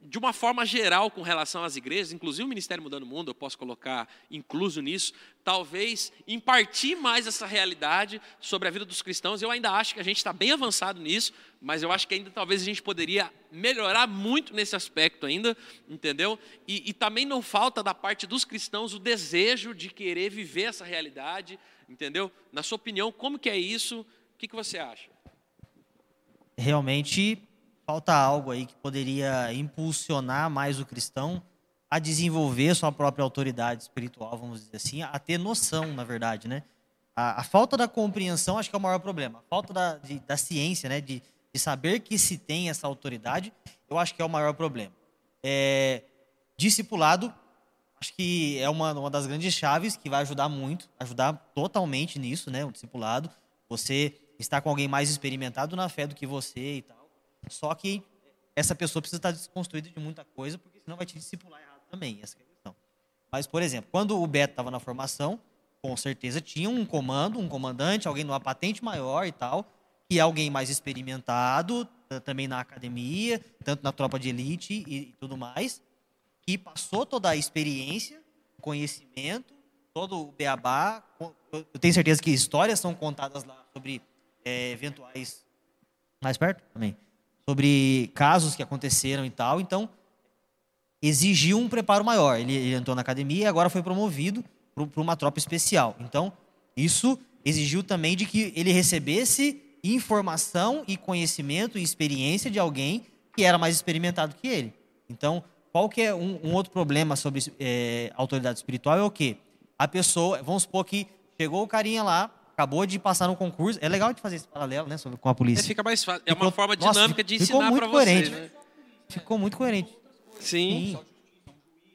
de uma forma geral com relação às igrejas, inclusive o Ministério Mudando o Mundo, eu posso colocar incluso nisso, talvez impartir mais essa realidade sobre a vida dos cristãos. Eu ainda acho que a gente está bem avançado nisso, mas eu acho que ainda talvez a gente poderia melhorar muito nesse aspecto ainda, entendeu? E, e também não falta da parte dos cristãos o desejo de querer viver essa realidade, entendeu? Na sua opinião, como que é isso? O que, que você acha? Realmente falta algo aí que poderia impulsionar mais o cristão a desenvolver sua própria autoridade espiritual, vamos dizer assim, a ter noção, na verdade, né? A, a falta da compreensão acho que é o maior problema. A falta da, de, da ciência, né? De, de, saber que se tem essa autoridade, eu acho que é o maior problema. É, discipulado, acho que é uma, uma das grandes chaves que vai ajudar muito, ajudar totalmente nisso, né? O discipulado. Você está com alguém mais experimentado na fé do que você e tal só que essa pessoa precisa estar desconstruída de muita coisa, porque senão vai te discipular errado também. Essa é a questão. Mas, por exemplo, quando o Beto estava na formação, com certeza tinha um comando, um comandante, alguém numa patente maior e tal, que é alguém mais experimentado, também na academia, tanto na tropa de elite e tudo mais, que passou toda a experiência, conhecimento, todo o beabá. Eu tenho certeza que histórias são contadas lá sobre é, eventuais. Mais perto? Também. Sobre casos que aconteceram e tal. Então, exigiu um preparo maior. Ele, ele entrou na academia e agora foi promovido para uma tropa especial. Então, isso exigiu também de que ele recebesse informação e conhecimento e experiência de alguém que era mais experimentado que ele. Então, qual que é um, um outro problema sobre é, autoridade espiritual é o quê? A pessoa, vamos supor que chegou o carinha lá, acabou de passar no concurso. É legal de fazer esse paralelo, né, sobre, com a polícia. É, fica mais fácil. É uma forma dinâmica nossa, de ensinar para você. Né? Ficou muito coerente. Sim. Sim.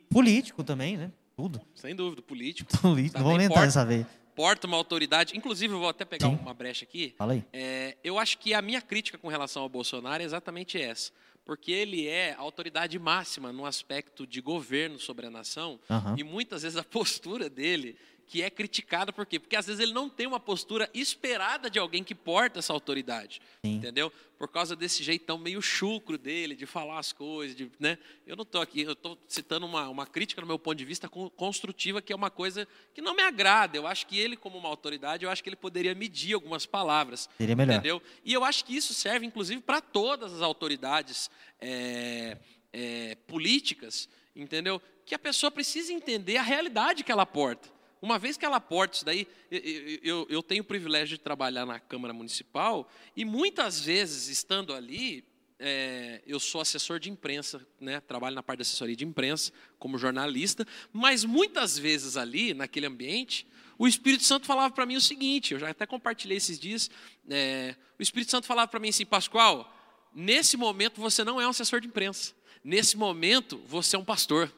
Político também, né? Tudo. Sem dúvida, político. Político. Não vamos entrar dessa vez porta uma autoridade. Inclusive, eu vou até pegar Sim. uma brecha aqui. Fala aí. É, eu acho que a minha crítica com relação ao Bolsonaro é exatamente essa. Porque ele é a autoridade máxima no aspecto de governo sobre a nação. Uhum. E muitas vezes a postura dele que é criticada por quê? Porque às vezes ele não tem uma postura esperada de alguém que porta essa autoridade, Sim. entendeu? Por causa desse jeitão meio chucro dele de falar as coisas, de, né? Eu não estou aqui, eu estou citando uma, uma crítica no meu ponto de vista construtiva, que é uma coisa que não me agrada. Eu acho que ele, como uma autoridade, eu acho que ele poderia medir algumas palavras, Seria melhor. entendeu? E eu acho que isso serve, inclusive, para todas as autoridades é, é, políticas, entendeu? Que a pessoa precisa entender a realidade que ela porta. Uma vez que ela aporta isso daí, eu, eu, eu, tenho o privilégio de trabalhar na Câmara Municipal e muitas vezes, estando ali, é, eu sou assessor de imprensa, né, trabalho na parte da assessoria de imprensa, como jornalista, mas muitas vezes ali, naquele ambiente, o Espírito Santo falava para mim o seguinte, eu já até compartilhei esses dias, é, o Espírito Santo falava para mim assim, Pascoal, nesse momento você não é um assessor de imprensa, nesse momento você é um pastor.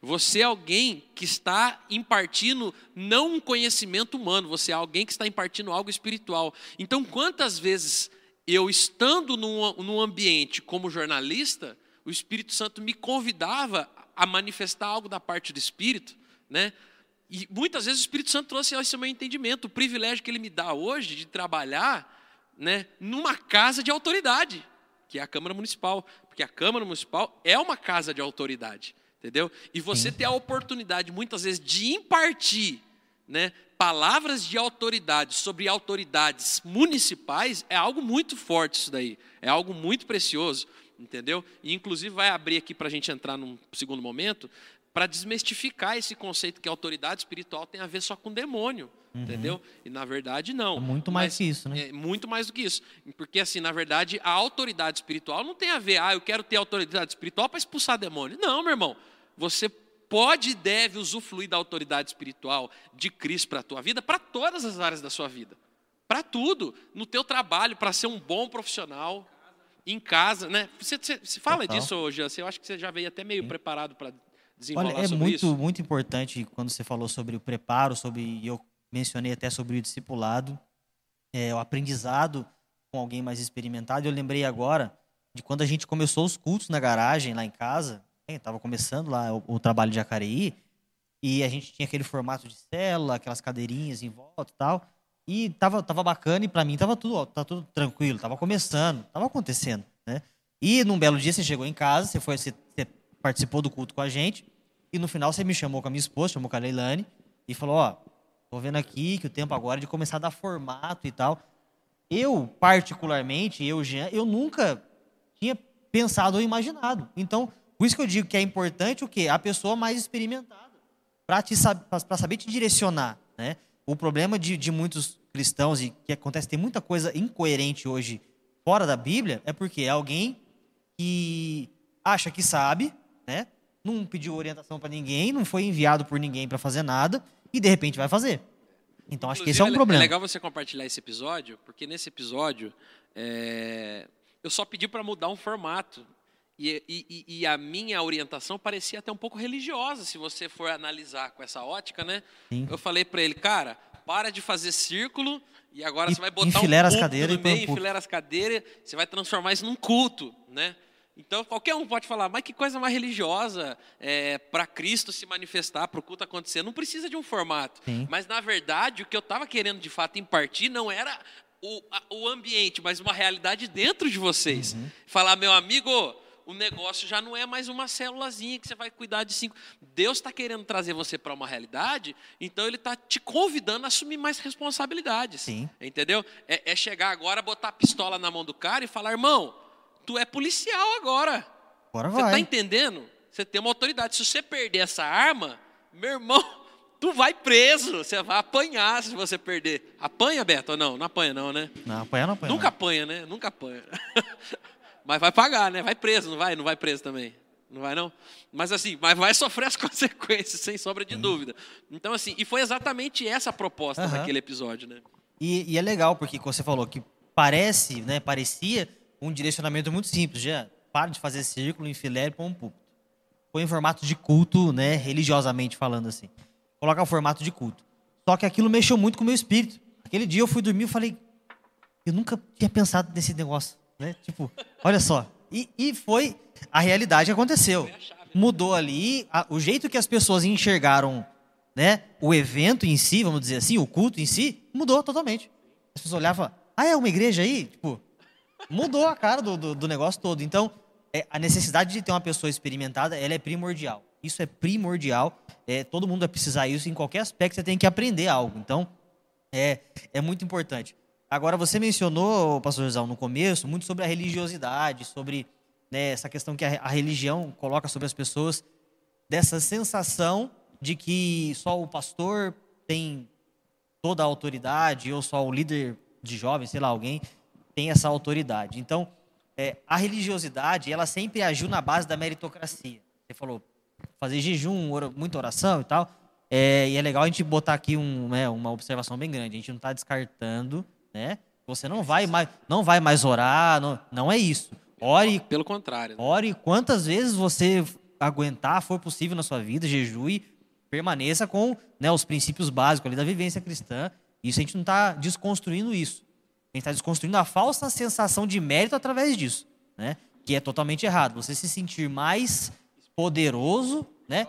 Você é alguém que está impartindo não um conhecimento humano, você é alguém que está impartindo algo espiritual. Então, quantas vezes eu, estando num, num ambiente como jornalista, o Espírito Santo me convidava a manifestar algo da parte do Espírito, né? E muitas vezes o Espírito Santo trouxe esse meu entendimento, o privilégio que ele me dá hoje de trabalhar né, numa casa de autoridade, que é a Câmara Municipal, porque a Câmara Municipal é uma casa de autoridade. Entendeu? E você ter a oportunidade, muitas vezes, de impartir né, palavras de autoridade sobre autoridades municipais é algo muito forte isso daí. É algo muito precioso, entendeu? E inclusive vai abrir aqui para a gente entrar num segundo momento para desmistificar esse conceito que a autoridade espiritual tem a ver só com demônio. Uhum. Entendeu? E na verdade não. É muito mais Mas, que isso, né? É muito mais do que isso. Porque assim, na verdade, a autoridade espiritual não tem a ver, ah, eu quero ter autoridade espiritual para expulsar demônio. Não, meu irmão você pode e deve usufruir da autoridade espiritual de Cristo para a tua vida, para todas as áreas da sua vida. Para tudo, no teu trabalho, para ser um bom profissional, em casa, né? Você, você, você fala Total. disso hoje, eu acho que você já veio até meio Sim. preparado para desenrolar Olha, é muito, isso. muito importante quando você falou sobre o preparo, sobre eu mencionei até sobre o discipulado, é, o aprendizado com alguém mais experimentado. Eu lembrei agora de quando a gente começou os cultos na garagem lá em casa, estava começando lá o, o, trabalho de Jacareí, e a gente tinha aquele formato de cela, aquelas cadeirinhas em volta e tal. E tava, tava bacana e para mim tava tudo, tá tudo tranquilo, tava começando, tava acontecendo, né? E num belo dia você chegou em casa, você foi, você, você participou do culto com a gente, e no final você me chamou com a minha esposa, chamou com a Leilani, e falou, ó, tô vendo aqui que o tempo agora é de começar a dar formato e tal. Eu, particularmente, eu, Jean, eu nunca tinha pensado ou imaginado. Então, por isso que eu digo que é importante o quê? A pessoa mais experimentada, para saber te direcionar. Né? O problema de, de muitos cristãos, e que acontece, tem muita coisa incoerente hoje fora da Bíblia, é porque é alguém que acha que sabe, né? não pediu orientação para ninguém, não foi enviado por ninguém para fazer nada, e de repente vai fazer. Então acho Inclusive, que esse é um problema. É legal você compartilhar esse episódio, porque nesse episódio é... eu só pedi para mudar um formato. E, e, e, a minha orientação parecia até um pouco religiosa, se você for analisar com essa ótica, né? Sim. Eu falei para ele, cara, para de fazer círculo e agora e, você vai botar um culto as cadeiras no meio, enfileira as cadeiras, você vai transformar isso num culto, né? Então, qualquer um pode falar, mas que coisa mais religiosa é, para Cristo se manifestar, para o culto acontecer. Não precisa de um formato. Sim. Mas, na verdade, o que eu estava querendo de fato impartir não era o, a, o ambiente, mas uma realidade dentro de vocês. Uhum. Falar, meu amigo, o negócio já não é mais uma célulazinha que você vai cuidar de cinco. Deus está querendo trazer você para uma realidade, então Ele está te convidando a assumir mais responsabilidades. Sim. Entendeu? É, é chegar agora, botar a pistola na mão do cara e falar, irmão, tu é policial agora. Agora Você está vai. entendendo? Você tem uma autoridade. Se você perder essa arma, meu irmão, tu vai preso. Você vai apanhar se você perder. Apanha, Beto, ou não? Não apanha, não, né? Não, apanhar não apanha. Nunca apanha, né? Nunca apanha. mas vai pagar, né? Vai preso, não vai? Não vai preso também. Não vai, não? Mas assim, mas vai sofrer as consequências, sem sombra de dúvida. Então, assim, e foi exatamente essa a proposta Aham. daquele episódio, né? E, e é legal, porque como você falou que parece, né, parecia um direcionamento muito simples. Já para de fazer círculo, enfilé e põe um púlpito. Põe em formato de culto, né, religiosamente falando assim. Coloca o formato de culto. Só que aquilo mexeu muito com o meu espírito. Aquele dia eu fui dormir e falei, eu nunca tinha pensado nesse negócio, né? Tipo, olha só. E, e foi a realidade que aconteceu. Mudou ali a- o jeito que as pessoas enxergaram, né? O evento em si, vamos dizer assim, o culto em si, mudou totalmente. As pessoas olhavam, e falavam, ah, é uma igreja aí? Tipo, mudou a cara do, do, do negócio todo. Então, é, a necessidade de ter uma pessoa experimentada, ela é primordial. Isso é primordial. É, todo mundo vai precisar isso em qualquer aspecto. Você tem que aprender algo. Então, é, é muito importante. Agora, você mencionou, pastor Zão, no começo, muito sobre a religiosidade, sobre né, essa questão que a, a religião coloca sobre as pessoas, dessa sensação de que só o pastor tem toda a autoridade, ou só o líder de jovens, sei lá, alguém tem essa autoridade. Então, é, a religiosidade, ela sempre agiu na base da meritocracia. Você falou, fazer jejum, ora- muita oração e tal. É, e é legal a gente botar aqui um, né, uma observação bem grande. A gente não está descartando, né? Você não vai mais, não vai mais orar, não, não é isso. Ore Pelo contrário. né? Ore quantas vezes você aguentar, for possível na sua vida, jejue, permaneça com né, os princípios básicos ali da vivência cristã. Isso a gente não está desconstruindo isso. A gente está desconstruindo a falsa sensação de mérito através disso, né? Que é totalmente errado. Você se sentir mais poderoso, né?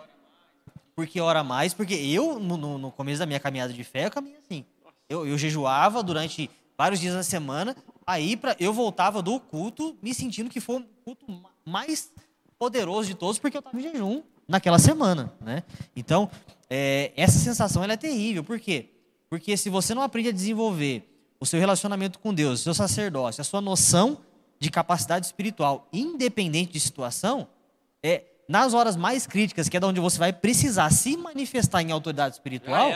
Porque ora mais, porque eu, no, no- começo da minha caminhada de fé, eu caminhei assim. Eu, eu jejuava durante vários dias da semana, aí pra, eu voltava do culto me sentindo que foi o culto ma- mais poderoso de todos, porque eu estava em jejum naquela semana, né? Então, é, essa sensação ela é terrível. Por quê? Porque se você não aprende a desenvolver o seu relacionamento com Deus, o seu sacerdócio, a sua noção de capacidade espiritual, independente de situação, é nas horas mais críticas, que é da onde você vai precisar se manifestar em autoridade espiritual.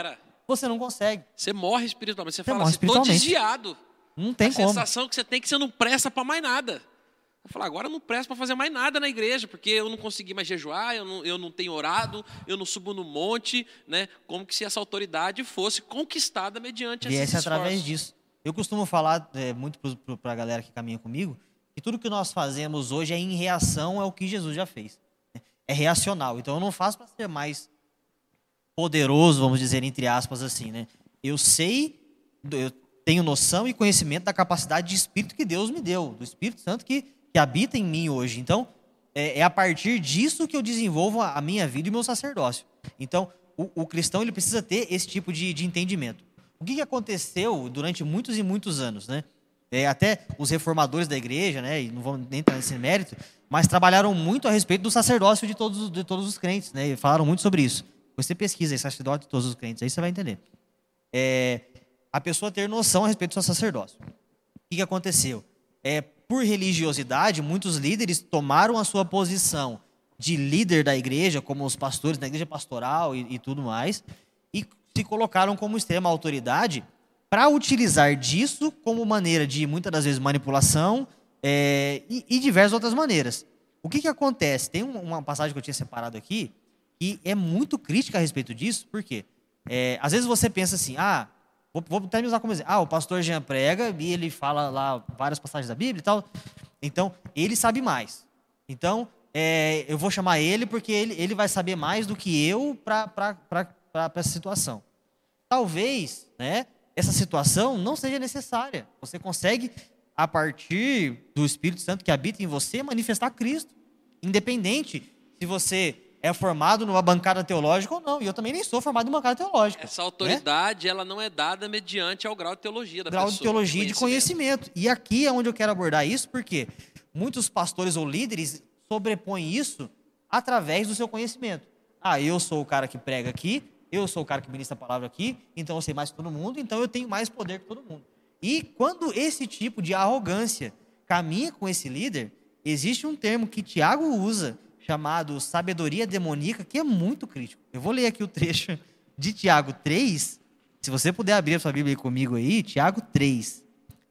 Você não consegue. Você morre espiritualmente. Você, Você fala morre assim, tô desviado. Não tem a como. sensação que você tem é que você não presta para mais nada. Eu falo, agora eu não presto para fazer mais nada na igreja, porque eu não consegui mais jejuar, eu não, eu não tenho orado, eu não subo no monte, né? Como que se essa autoridade fosse conquistada mediante esses Viesse através esforços. disso. Eu costumo falar é, muito para a galera que caminha comigo que tudo que nós fazemos hoje é em reação ao que Jesus já fez. É reacional. Então eu não faço para ser mais poderoso, vamos dizer, entre aspas assim, né? Eu sei, eu tenho noção e conhecimento da capacidade de espírito que Deus me deu, do Espírito Santo que, que habita em mim hoje. Então, é, é a partir disso que eu desenvolvo a, a minha vida e o meu sacerdócio. Então, o, o cristão ele precisa ter esse tipo de, de entendimento. O que, que aconteceu durante muitos e muitos anos, né? É, até os reformadores da igreja, né? E não vamos nem entrar nesse mérito, mas trabalharam muito a respeito do sacerdócio de todos, de todos os crentes, né? E falaram muito sobre isso. Você pesquisa aí, sacerdócio de todos os crentes, aí você vai entender. É, a pessoa ter noção a respeito do seu sacerdócio. O que, que aconteceu? É, por religiosidade, muitos líderes tomaram a sua posição de líder da igreja, como os pastores da igreja pastoral e, e tudo mais, e se colocaram como extrema autoridade para utilizar disso como maneira de, muitas das vezes, manipulação é, e, e diversas outras maneiras. O que, que acontece? Tem um- uma passagem que eu tinha separado aqui que é muito crítica a respeito disso, por quê? É, às vezes você pensa assim, ah, vou, vou até me usar como exemplo, ah, o pastor Jean prega e ele fala lá várias passagens da Bíblia e tal, então ele sabe mais. Então, é, eu vou chamar ele porque ele, ele vai saber mais do que eu para essa situação. Talvez, né, essa situação não seja necessária. Você consegue a partir do Espírito Santo que habita em você, manifestar Cristo. Independente se você é formado numa bancada teológica ou não. E eu também nem sou formado em bancada teológica. Essa autoridade, né? ela não é dada mediante ao grau de teologia da grau pessoa. de teologia e de conhecimento. E aqui é onde eu quero abordar isso, porque muitos pastores ou líderes sobrepõem isso através do seu conhecimento. Ah, eu sou o cara que prega aqui, eu sou o cara que ministra a palavra aqui, então eu sei mais que todo mundo, então eu tenho mais poder que todo mundo. E quando esse tipo de arrogância caminha com esse líder, existe um termo que Tiago usa, chamado sabedoria demoníaca, que é muito crítico. Eu vou ler aqui o trecho de Tiago 3. Se você puder abrir a sua Bíblia comigo aí, Tiago 3,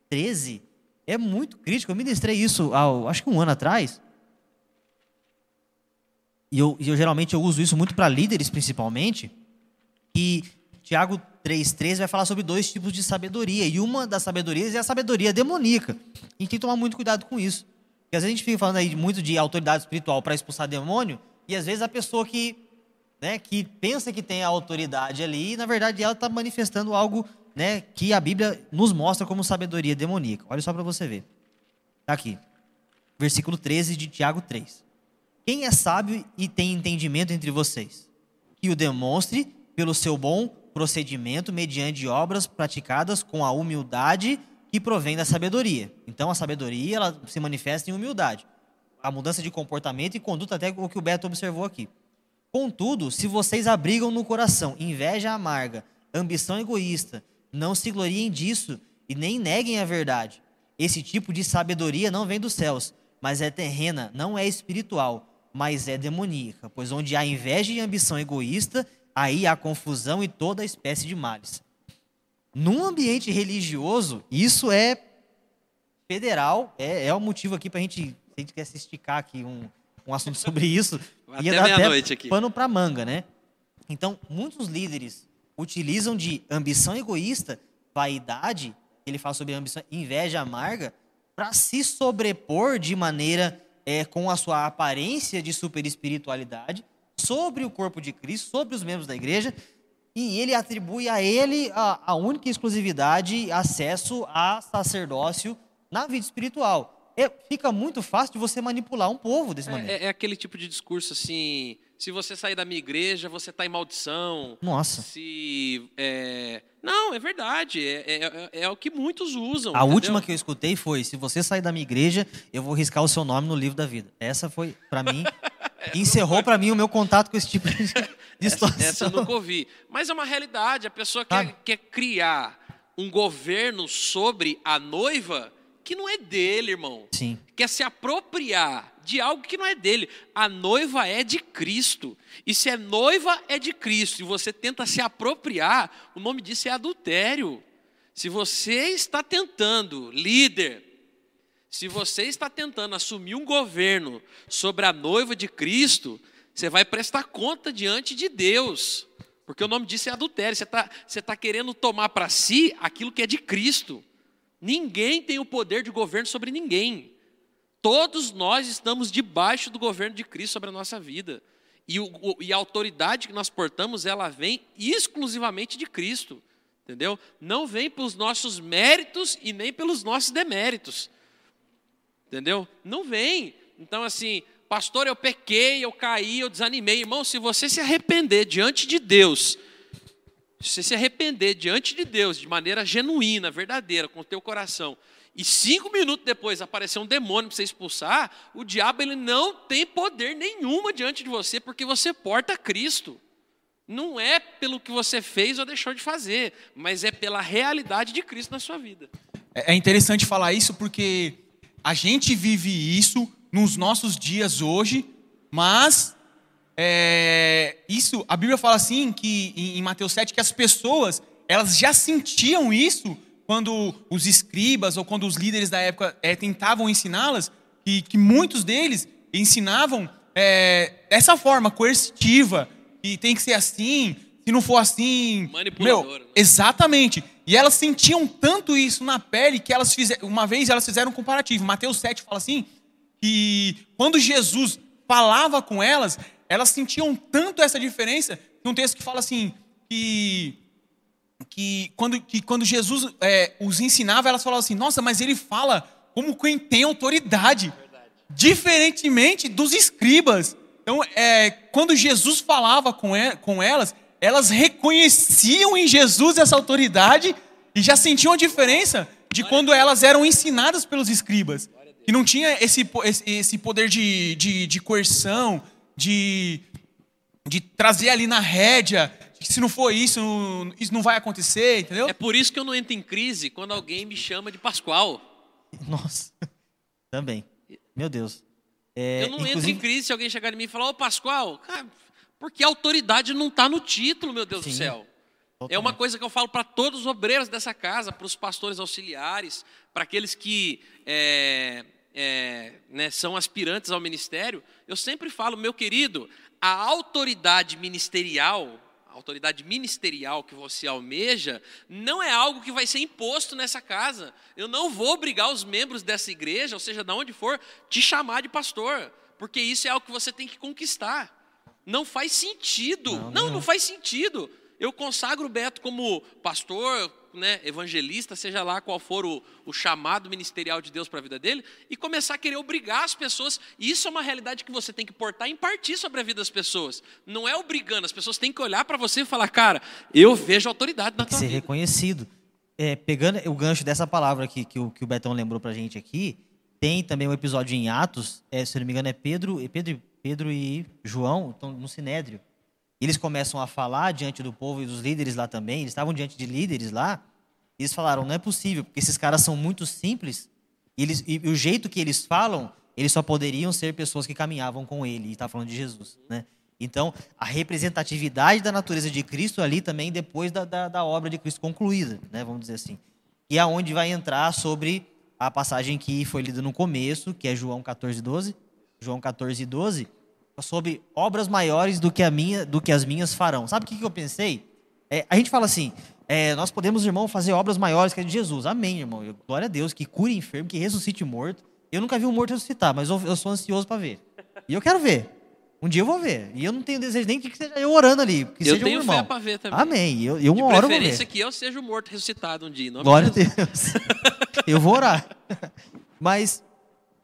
13, é muito crítico. Eu ministrei isso, ao, acho que um ano atrás. E eu, eu geralmente eu uso isso muito para líderes, principalmente. E Tiago 3,13 vai falar sobre dois tipos de sabedoria. E uma das sabedorias é a sabedoria demoníaca. Gente tem que tomar muito cuidado com isso. Porque às vezes a gente fica falando aí muito de autoridade espiritual para expulsar demônio, e às vezes a pessoa que, né, que pensa que tem a autoridade ali, na verdade ela está manifestando algo né, que a Bíblia nos mostra como sabedoria demoníaca. Olha só para você ver. Está aqui. Versículo 13 de Tiago 3. Quem é sábio e tem entendimento entre vocês? Que o demonstre pelo seu bom procedimento mediante obras praticadas com a humildade que provém da sabedoria. Então a sabedoria ela se manifesta em humildade. A mudança de comportamento e conduta, até o que o Beto observou aqui. Contudo, se vocês abrigam no coração inveja amarga, ambição egoísta, não se gloriem disso e nem neguem a verdade. Esse tipo de sabedoria não vem dos céus, mas é terrena, não é espiritual, mas é demoníaca. Pois onde há inveja e ambição egoísta, aí há confusão e toda espécie de males. Num ambiente religioso, isso é federal, é, é o motivo aqui para a gente, se a gente quer se esticar aqui um, um assunto sobre isso, ia dar até aqui. pano para manga, né? Então, muitos líderes utilizam de ambição egoísta, vaidade, ele fala sobre ambição, inveja amarga, para se sobrepor de maneira é, com a sua aparência de super espiritualidade sobre o corpo de Cristo, sobre os membros da igreja, e ele atribui a ele a, a única exclusividade, acesso a sacerdócio na vida espiritual. É, fica muito fácil de você manipular um povo desse é, maneira. É, é, aquele tipo de discurso assim: se você sair da minha igreja, você está em maldição. Nossa. Se. É... Não, é verdade. É, é, é, é, o que muitos usam. A entendeu? última que eu escutei foi: se você sair da minha igreja, eu vou riscar o seu nome no livro da vida. Essa foi, para mim, encerrou para mim o meu contato com esse tipo de, de situação. Essa, essa eu nunca ouvi. Mas é uma realidade. A pessoa quer, quer criar um governo sobre a noiva que não é dele, irmão. Sim. Quer se apropriar de algo que não é dele. A noiva é de Cristo. E se é noiva é de Cristo e você tenta se apropriar, o nome disso é adultério. Se você está tentando, líder, se você está tentando assumir um governo sobre a noiva de Cristo, você vai prestar conta diante de Deus, porque o nome disso é adultério. Você está você tá querendo tomar para si aquilo que é de Cristo. Ninguém tem o poder de governo sobre ninguém. Todos nós estamos debaixo do governo de Cristo sobre a nossa vida. E, o, e a autoridade que nós portamos, ela vem exclusivamente de Cristo. Entendeu? Não vem pelos nossos méritos e nem pelos nossos deméritos. Entendeu? Não vem. Então, assim, pastor, eu pequei, eu caí, eu desanimei. Irmão, se você se arrepender diante de Deus, se você se arrepender diante de Deus de maneira genuína, verdadeira, com o teu coração, e cinco minutos depois aparecer um demônio para você expulsar, o diabo ele não tem poder nenhuma diante de você, porque você porta Cristo. Não é pelo que você fez ou deixou de fazer, mas é pela realidade de Cristo na sua vida. É, é interessante falar isso porque a gente vive isso nos nossos dias hoje, mas é, isso, a Bíblia fala assim que em, Mateus 7 que as pessoas elas já sentiam isso quando os escribas ou quando os líderes da época é, tentavam ensiná-las, que, que muitos deles ensinavam é, dessa forma coercitiva, que tem que ser assim, se não for assim. Meu, exatamente. E elas sentiam tanto isso na pele que elas fizeram, uma vez elas fizeram um comparativo. Mateus 7 fala assim que quando Jesus falava com elas, elas sentiam tanto essa diferença, tem um texto que fala assim que que quando, que quando Jesus é, os ensinava, elas falavam assim: Nossa, mas ele fala como quem tem autoridade, diferentemente dos escribas. Então, é, quando Jesus falava com, com elas, elas reconheciam em Jesus essa autoridade e já sentiam a diferença de quando elas eram ensinadas pelos escribas. Que não tinha esse, esse poder de, de, de coerção, de, de trazer ali na rédea, que se não for isso, isso não vai acontecer, entendeu? É por isso que eu não entro em crise quando alguém me chama de Pascoal. Nossa, também. Meu Deus. É, eu não inclusive... entro em crise se alguém chegar em mim e falar, ô Pascoal, cara, porque a autoridade não está no título, meu Deus Sim, do céu. Totalmente. É uma coisa que eu falo para todos os obreiros dessa casa, para os pastores auxiliares, para aqueles que é, é, né, são aspirantes ao ministério. Eu sempre falo, meu querido, a autoridade ministerial autoridade ministerial que você almeja, não é algo que vai ser imposto nessa casa. Eu não vou obrigar os membros dessa igreja, ou seja, de onde for, te chamar de pastor, porque isso é algo que você tem que conquistar. Não faz sentido. Não, não, não faz sentido. Eu consagro o Beto como pastor, né, evangelista, seja lá qual for o, o chamado ministerial de Deus para a vida dele, e começar a querer obrigar as pessoas. E isso é uma realidade que você tem que portar e impartir sobre a vida das pessoas. Não é obrigando, as pessoas têm que olhar para você e falar, cara, eu vejo autoridade na tua ser vida. Ser reconhecido. É, pegando o gancho dessa palavra aqui que o, que o Betão lembrou para a gente aqui, tem também um episódio em Atos, é, se não me engano é Pedro, Pedro, Pedro e João, estão no Sinédrio. Eles começam a falar diante do povo e dos líderes lá também. Eles estavam diante de líderes lá. E eles falaram: não é possível, porque esses caras são muito simples. E, eles, e, e o jeito que eles falam, eles só poderiam ser pessoas que caminhavam com ele. E está falando de Jesus, né? Então, a representatividade da natureza de Cristo ali também depois da, da, da obra de Cristo concluída, né? Vamos dizer assim. E é onde vai entrar sobre a passagem que foi lida no começo, que é João 14, 12. João 14, 12 sobre obras maiores do que, a minha, do que as minhas farão. Sabe o que, que eu pensei? É, a gente fala assim, é, nós podemos, irmão, fazer obras maiores que a de Jesus. Amém, irmão. Eu, glória a Deus, que cure enfermo, que ressuscite morto. Eu nunca vi um morto ressuscitar, mas eu, eu sou ansioso para ver. E eu quero ver. Um dia eu vou ver. E eu não tenho desejo nem que seja eu orando ali. Que eu seja tenho um irmão. fé para ver também. Amém. Eu, eu uma hora vou ver. que eu seja o morto ressuscitado um dia. Glória a Deus. eu vou orar. Mas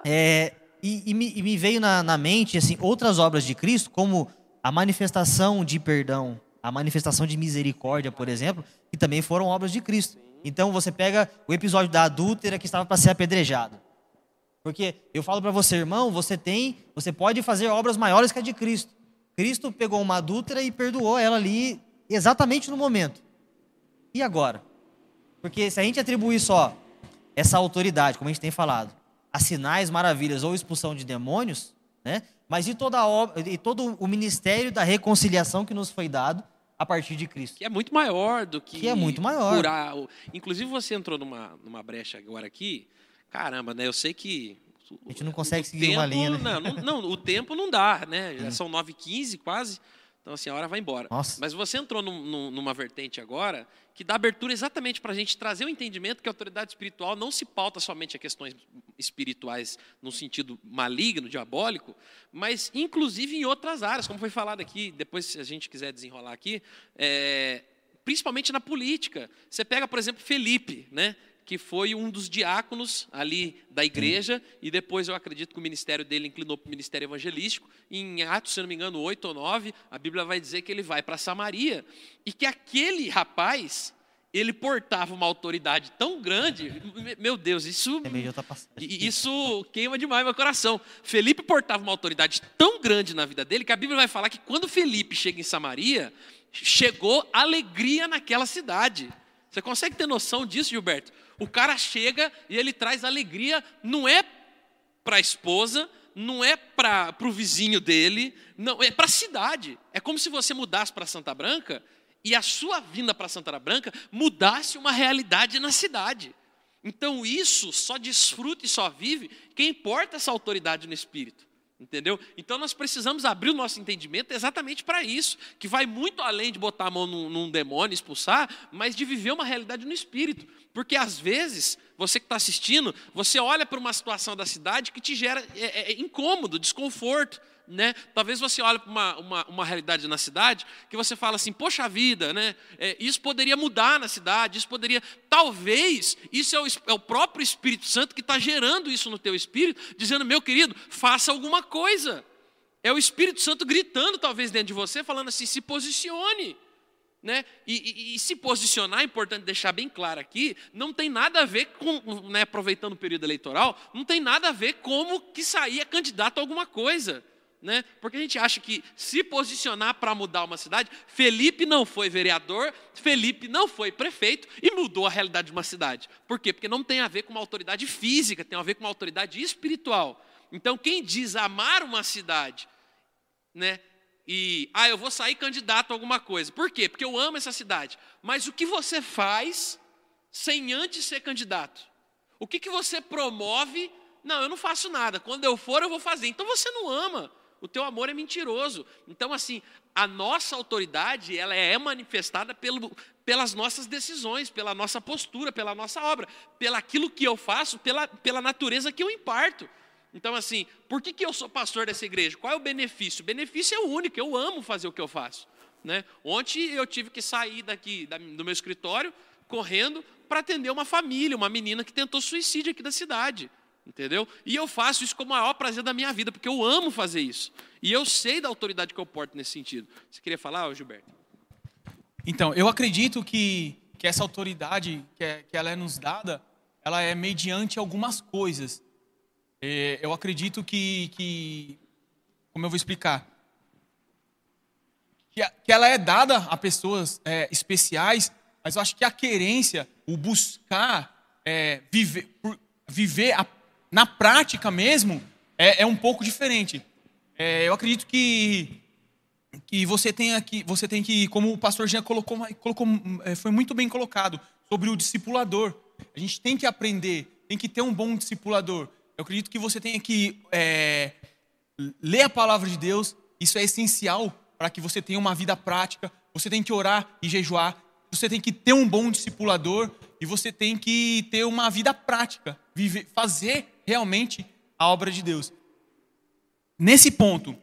é, e, e, me, e me, veio na, na, mente assim outras obras de Cristo, como a manifestação de perdão, a manifestação de misericórdia, por exemplo, que também foram obras de Cristo. Então você pega o episódio da adúltera que estava para ser apedrejada. Porque eu falo para você, irmão, você tem, você pode fazer obras maiores que a de Cristo. Cristo pegou uma adúltera e perdoou ela ali exatamente no momento. E agora? Porque se a gente atribuir só essa autoridade, como a gente tem falado, a sinais, maravilhas ou expulsão de demônios, né? mas e, toda obra, e todo o ministério da reconciliação que nos foi dado a partir de Cristo. Que é muito maior do que, que é muito maior. curar. Inclusive, você entrou numa, numa brecha agora aqui. Caramba, né? Eu sei que. A gente não consegue seguir tempo, uma linha, né? Não, não, não, o tempo não dá, né? Já são 9h15 quase. Então, assim, a hora vai embora. Nossa. Mas você entrou num, num, numa vertente agora que dá abertura exatamente para a gente trazer o entendimento que a autoridade espiritual não se pauta somente a questões espirituais no sentido maligno, diabólico, mas inclusive em outras áreas, como foi falado aqui, depois se a gente quiser desenrolar aqui, é, principalmente na política. Você pega, por exemplo, Felipe, né? Que foi um dos diáconos ali da igreja, e depois eu acredito que o ministério dele inclinou para o ministério evangelístico. Em Atos, se não me engano, 8 ou 9, a Bíblia vai dizer que ele vai para Samaria, e que aquele rapaz, ele portava uma autoridade tão grande, meu Deus, isso isso queima demais meu coração. Felipe portava uma autoridade tão grande na vida dele que a Bíblia vai falar que quando Felipe chega em Samaria, chegou alegria naquela cidade. Você consegue ter noção disso, Gilberto? O cara chega e ele traz alegria, não é para a esposa, não é para o vizinho dele, não é para a cidade. É como se você mudasse para Santa Branca e a sua vinda para Santa Branca mudasse uma realidade na cidade. Então isso só desfruta e só vive quem porta essa autoridade no espírito. Entendeu? Então nós precisamos abrir o nosso entendimento exatamente para isso, que vai muito além de botar a mão num, num demônio, expulsar, mas de viver uma realidade no espírito. Porque às vezes, você que está assistindo, você olha para uma situação da cidade que te gera é, é, incômodo, desconforto. Né? Talvez você olhe para uma, uma, uma, realidade na cidade que você fala assim, poxa vida, né? É, isso poderia mudar na cidade, isso poderia. Talvez isso é o, é o próprio Espírito Santo que está gerando isso no teu espírito, dizendo, meu querido, faça alguma coisa. É o Espírito Santo gritando, talvez, dentro de você, falando assim: se posicione. Né? E, e, e, se posicionar, é importante deixar bem claro aqui, não tem nada a ver com, né, aproveitando o período eleitoral, não tem nada a ver como que sair é candidato a alguma coisa. Né? Porque a gente acha que se posicionar para mudar uma cidade, Felipe não foi vereador, Felipe não foi prefeito e mudou a realidade de uma cidade. Por quê? Porque não tem a ver com uma autoridade física, tem a ver com uma autoridade espiritual. Então, quem diz amar uma cidade, né? E, ah, eu vou sair candidato a alguma coisa. Por quê? Porque eu amo essa cidade. Mas o que você faz sem antes ser candidato? O que, que você promove? Não, eu não faço nada. Quando eu for, eu vou fazer. Então você não ama. O teu amor é mentiroso. Então, assim, a nossa autoridade, ela é manifestada pelo, pelas nossas decisões, pela nossa postura, pela nossa obra, pelo aquilo que eu faço, pela, pela natureza que eu imparto. Então, assim, por que, que eu sou pastor dessa igreja? Qual é o benefício? O benefício é o único, eu amo fazer o que eu faço. Né? Ontem eu tive que sair daqui do meu escritório correndo para atender uma família, uma menina que tentou suicídio aqui da cidade. Entendeu? E eu faço isso com o maior prazer da minha vida, porque eu amo fazer isso. E eu sei da autoridade que eu porto nesse sentido. Você queria falar, Gilberto? Então, eu acredito que, que essa autoridade que, é, que ela é nos dada, ela é mediante algumas coisas. É, eu acredito que, que, como eu vou explicar, que, que ela é dada a pessoas é, especiais, mas eu acho que a querência, o buscar é, viver, viver a, na prática mesmo, é, é, um pouco diferente. É, eu acredito que que você tem aqui, você tem que, como o pastor Jean colocou, colocou, é, foi muito bem colocado sobre o discipulador. A gente tem que aprender, tem que ter um bom discipulador. Eu acredito que você tenha que é, ler a palavra de Deus. Isso é essencial para que você tenha uma vida prática. Você tem que orar e jejuar. Você tem que ter um bom discipulador e você tem que ter uma vida prática, viver, fazer realmente a obra de Deus. Nesse ponto,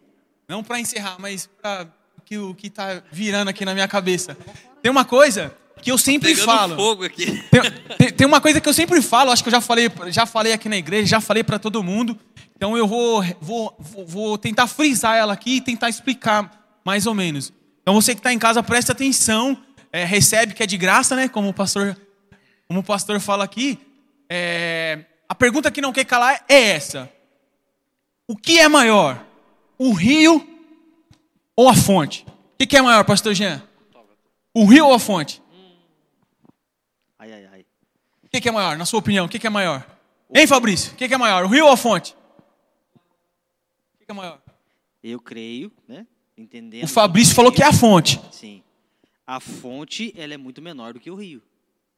não para encerrar, mas para que o que está virando aqui na minha cabeça, tem uma coisa que eu sempre Pegando falo. Fogo aqui. Tem, tem, tem, uma coisa que eu sempre falo, acho que eu já falei, já falei aqui na igreja, já falei para todo mundo. Então eu vou, vou, vou tentar frisar ela aqui e tentar explicar mais ou menos. Então você que está em casa, preste atenção, é, recebe que é de graça, né? Como o pastor, como o pastor fala aqui. É, a pergunta que não quer calar é essa: O que é maior, o rio ou a fonte? O que é maior, pastor Jean? O rio ou a fonte? Ai, ai, ai. O que, é maior, na sua opinião? O que, é maior? Hein, Fabrício? O que, é maior, o rio ou a fonte? O que, que é maior? Eu creio, né? Entendendo. O Fabrício falou que é a fonte. Sim. A fonte, ela é muito menor do que o rio.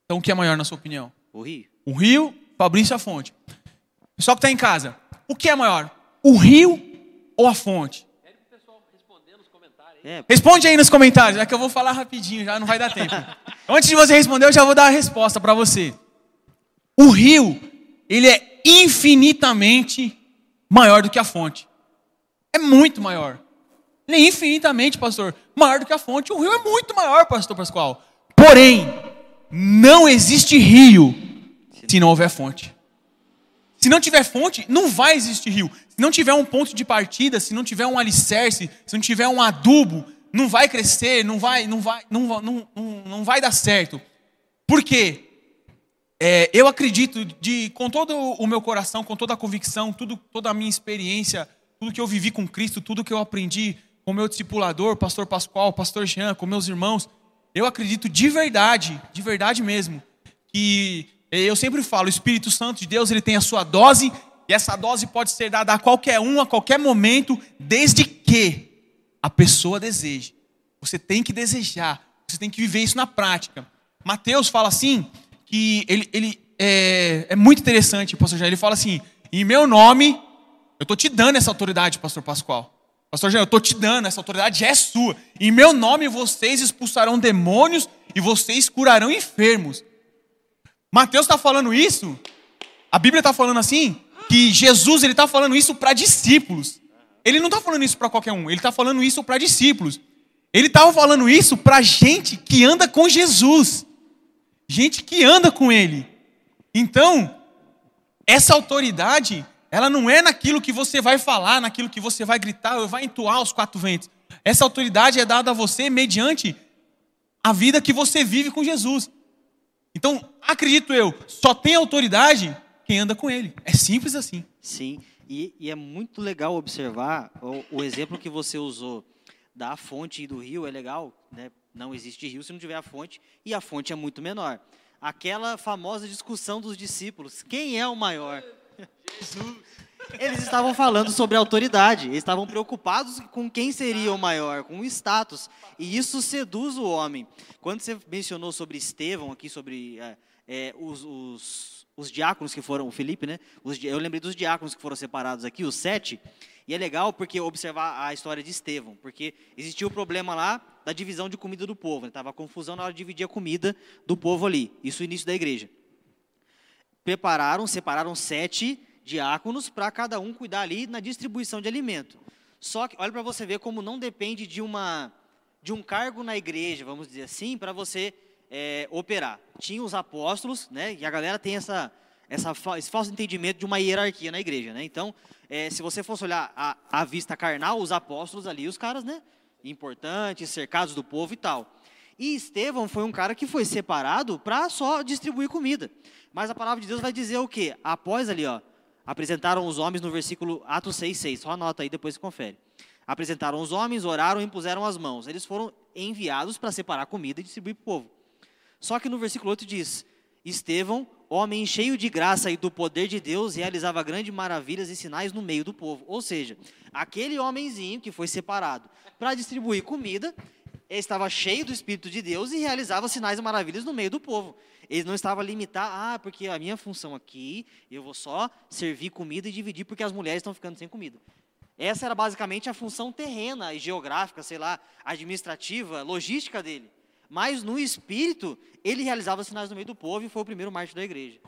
Então, o que é maior, na sua opinião? O rio. O rio, Fabrício, a fonte. Pessoal que está em casa, o que é maior? O rio ou a fonte? É, Responde aí nos comentários, é que eu vou falar rapidinho, já não vai dar tempo. Antes de você responder, eu já vou dar a resposta para você. O rio, ele é infinitamente maior do que a fonte. É muito maior. Ele é infinitamente, pastor, maior do que a fonte. O rio é muito maior, pastor Pascoal. Porém, não existe rio se não houver fonte. Se não tiver fonte, não vai existir rio. Se não tiver um ponto de partida, se não tiver um alicerce, se não tiver um adubo, não vai crescer, não vai, não vai, não, não, não, não vai dar certo. Por quê? É, eu acredito de, com todo o meu coração, com toda a convicção, tudo, toda a minha experiência, tudo que eu vivi com Cristo, tudo que eu aprendi com o meu discipulador, pastor Pascoal, pastor Jean, com meus irmãos, eu acredito de verdade, de verdade mesmo, que eu sempre falo, o Espírito Santo de Deus, ele tem a sua dose, e essa dose pode ser dada a qualquer um, a qualquer momento, desde que a pessoa deseje. Você tem que desejar, você tem que viver isso na prática. Mateus fala assim, que ele, ele é, é muito interessante, pastor Jair, ele fala assim, em meu nome, eu estou te dando essa autoridade, pastor Pascoal. Pastor Jair, eu estou te dando, essa autoridade é sua. Em meu nome vocês expulsarão demônios e vocês curarão enfermos. Mateus está falando isso, a Bíblia está falando assim, que Jesus ele está falando isso para discípulos. ele não está falando isso para qualquer um, ele está falando isso para discípulos. Ele estava falando isso para gente que anda com Jesus, gente que anda com Ele. Então, essa autoridade, ela não é naquilo que você vai falar, naquilo que você vai gritar, ou vai entoar os quatro ventos. Essa autoridade é dada a você mediante a vida que você vive com Jesus. Então, acredito eu, só tem autoridade quem anda com Ele. É simples assim. Sim, e, e é muito legal observar o, o exemplo que você usou da fonte e do rio é legal, né? Não existe rio se não tiver a fonte, e a fonte é muito menor. Aquela famosa discussão dos discípulos: quem é o maior? Jesus. Eles estavam falando sobre autoridade, eles estavam preocupados com quem seria o maior, com o status, e isso seduz o homem. Quando você mencionou sobre Estevão, aqui sobre é, é, os, os, os, diáconos que foram, o Felipe, né? Os, eu lembrei dos diáconos que foram separados aqui, os sete, e é legal porque observar a história de Estevão, porque existia o problema lá da divisão de comida do povo. Estava né? confusão na hora de dividir a comida do povo ali. Isso no início da igreja. Prepararam, separaram sete diáconos para cada um cuidar ali na distribuição de alimento. Só que olha para você ver como não depende de uma de um cargo na igreja, vamos dizer assim, para você é, operar. Tinha os apóstolos, né? E a galera tem essa, essa esse falso entendimento de uma hierarquia na igreja, né? Então é, se você fosse olhar a, a vista carnal, os apóstolos ali, os caras, né? Importantes, cercados do povo e tal. E Estevão foi um cara que foi separado para só distribuir comida. Mas a palavra de Deus vai dizer o quê? Após ali, ó, apresentaram os homens no versículo Atos 6, 6. Só anota aí, depois confere. Apresentaram os homens, oraram e impuseram as mãos. Eles foram enviados para separar comida e distribuir para o povo. Só que no versículo 8 diz: Estevão, homem cheio de graça e do poder de Deus, realizava grandes maravilhas e sinais no meio do povo. Ou seja, aquele homenzinho que foi separado para distribuir comida, estava cheio do Espírito de Deus e realizava sinais e maravilhas no meio do povo. Ele não estava limitado, ah, porque a minha função aqui, eu vou só servir comida e dividir porque as mulheres estão ficando sem comida. Essa era basicamente a função terrena e geográfica, sei lá, administrativa, logística dele. Mas no espírito, ele realizava sinais no meio do povo e foi o primeiro mártir da igreja.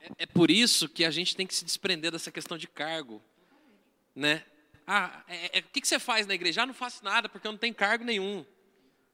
É, é por isso que a gente tem que se desprender dessa questão de cargo. Né? Ah, é, é, o que, que você faz na igreja? Ah, não faço nada porque eu não tenho cargo nenhum.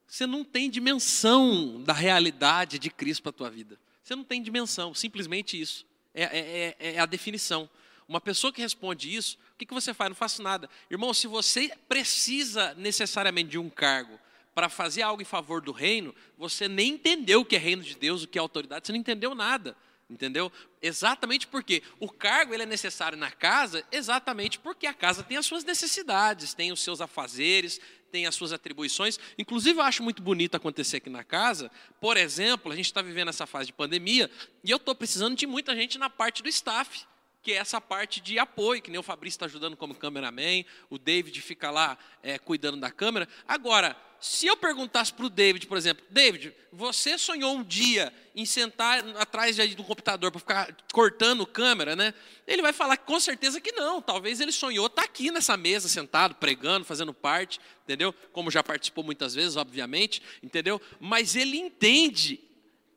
Você não tem dimensão da realidade de Cristo para a tua vida. Você não tem dimensão, simplesmente isso. É, é, é, é a definição. Uma pessoa que responde isso, o que, que você faz? Não faço nada. Irmão, se você precisa necessariamente de um cargo para fazer algo em favor do reino, você nem entendeu o que é reino de Deus, o que é autoridade, você não entendeu nada. Entendeu? Exatamente porque o cargo ele é necessário na casa, exatamente porque a casa tem as suas necessidades, tem os seus afazeres, tem as suas atribuições. Inclusive, eu acho muito bonito acontecer aqui na casa. Por exemplo, a gente está vivendo essa fase de pandemia e eu estou precisando de muita gente na parte do staff que é essa parte de apoio, que nem o Fabrício está ajudando como cameraman, o David fica lá é, cuidando da câmera. Agora, se eu perguntasse para o David, por exemplo, David, você sonhou um dia em sentar atrás do computador para ficar cortando câmera, né? Ele vai falar com certeza que não. Talvez ele sonhou estar tá aqui nessa mesa, sentado, pregando, fazendo parte, entendeu? Como já participou muitas vezes, obviamente, entendeu? Mas ele entende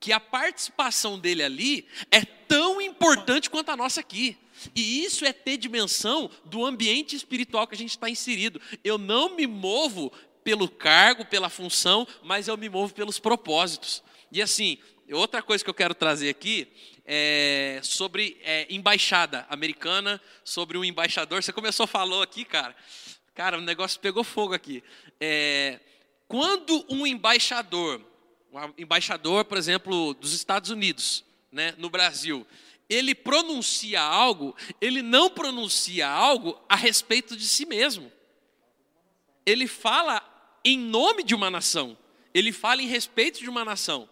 que a participação dele ali é tão importante quanto a nossa aqui. E isso é ter dimensão do ambiente espiritual que a gente está inserido. Eu não me movo pelo cargo, pela função, mas eu me movo pelos propósitos. E assim, outra coisa que eu quero trazer aqui é sobre é, embaixada americana, sobre um embaixador. Você começou falou aqui, cara. Cara, o negócio pegou fogo aqui. É, quando um embaixador um embaixador, por exemplo, dos Estados Unidos, né, no Brasil, ele pronuncia algo, ele não pronuncia algo a respeito de si mesmo. Ele fala em nome de uma nação, ele fala em respeito de uma nação.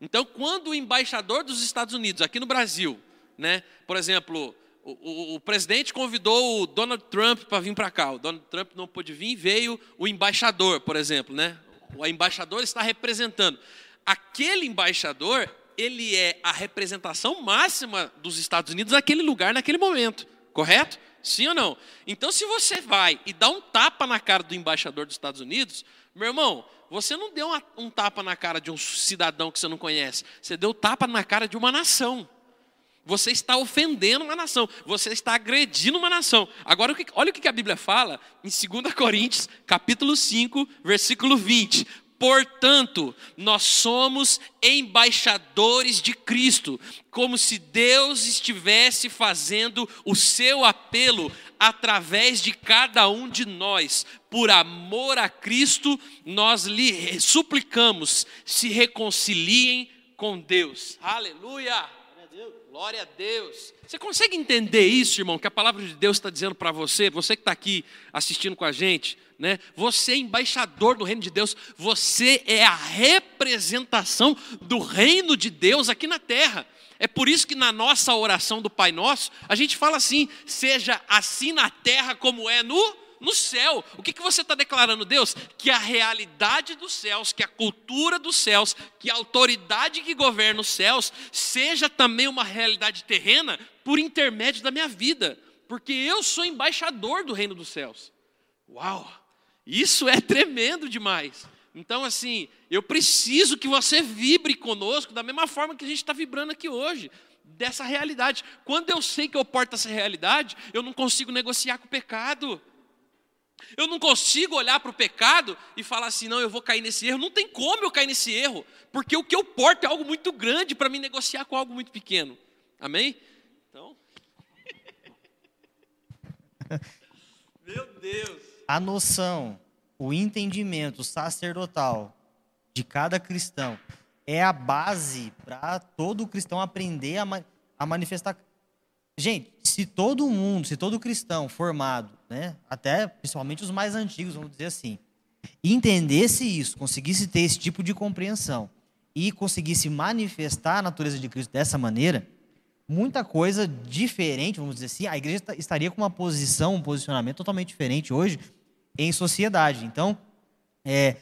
Então, quando o embaixador dos Estados Unidos, aqui no Brasil, né, por exemplo, o, o, o presidente convidou o Donald Trump para vir para cá, o Donald Trump não pôde vir, veio o embaixador, por exemplo, né, o embaixador está representando aquele embaixador, ele é a representação máxima dos Estados Unidos naquele lugar, naquele momento, correto? Sim ou não? Então, se você vai e dá um tapa na cara do embaixador dos Estados Unidos, meu irmão, você não deu uma, um tapa na cara de um cidadão que você não conhece, você deu tapa na cara de uma nação. Você está ofendendo uma nação, você está agredindo uma nação. Agora, olha o que a Bíblia fala em 2 Coríntios, capítulo 5, versículo 20. Portanto, nós somos embaixadores de Cristo, como se Deus estivesse fazendo o seu apelo através de cada um de nós. Por amor a Cristo, nós lhe suplicamos, se reconciliem com Deus. Aleluia! Glória a Deus. Você consegue entender isso, irmão? Que a palavra de Deus está dizendo para você, você que está aqui assistindo com a gente, né? Você é embaixador do reino de Deus, você é a representação do reino de Deus aqui na terra. É por isso que na nossa oração do Pai Nosso, a gente fala assim: seja assim na terra como é no no céu. O que, que você está declarando, Deus? Que a realidade dos céus, que a cultura dos céus, que a autoridade que governa os céus, seja também uma realidade terrena por intermédio da minha vida, porque eu sou embaixador do reino dos céus. Uau! Isso é tremendo demais. Então, assim, eu preciso que você vibre conosco da mesma forma que a gente está vibrando aqui hoje, dessa realidade. Quando eu sei que eu porto essa realidade, eu não consigo negociar com o pecado. Eu não consigo olhar para o pecado e falar assim, não, eu vou cair nesse erro. Não tem como eu cair nesse erro, porque o que eu porto é algo muito grande para me negociar com algo muito pequeno. Amém? Então. Meu Deus. A noção, o entendimento sacerdotal de cada cristão é a base para todo cristão aprender a, ma a manifestar. Gente, se todo mundo, se todo cristão formado né? até principalmente os mais antigos, vamos dizer assim, entendesse isso, conseguisse ter esse tipo de compreensão e conseguisse manifestar a natureza de Cristo dessa maneira, muita coisa diferente, vamos dizer assim, a igreja estaria com uma posição, um posicionamento totalmente diferente hoje em sociedade. Então, é,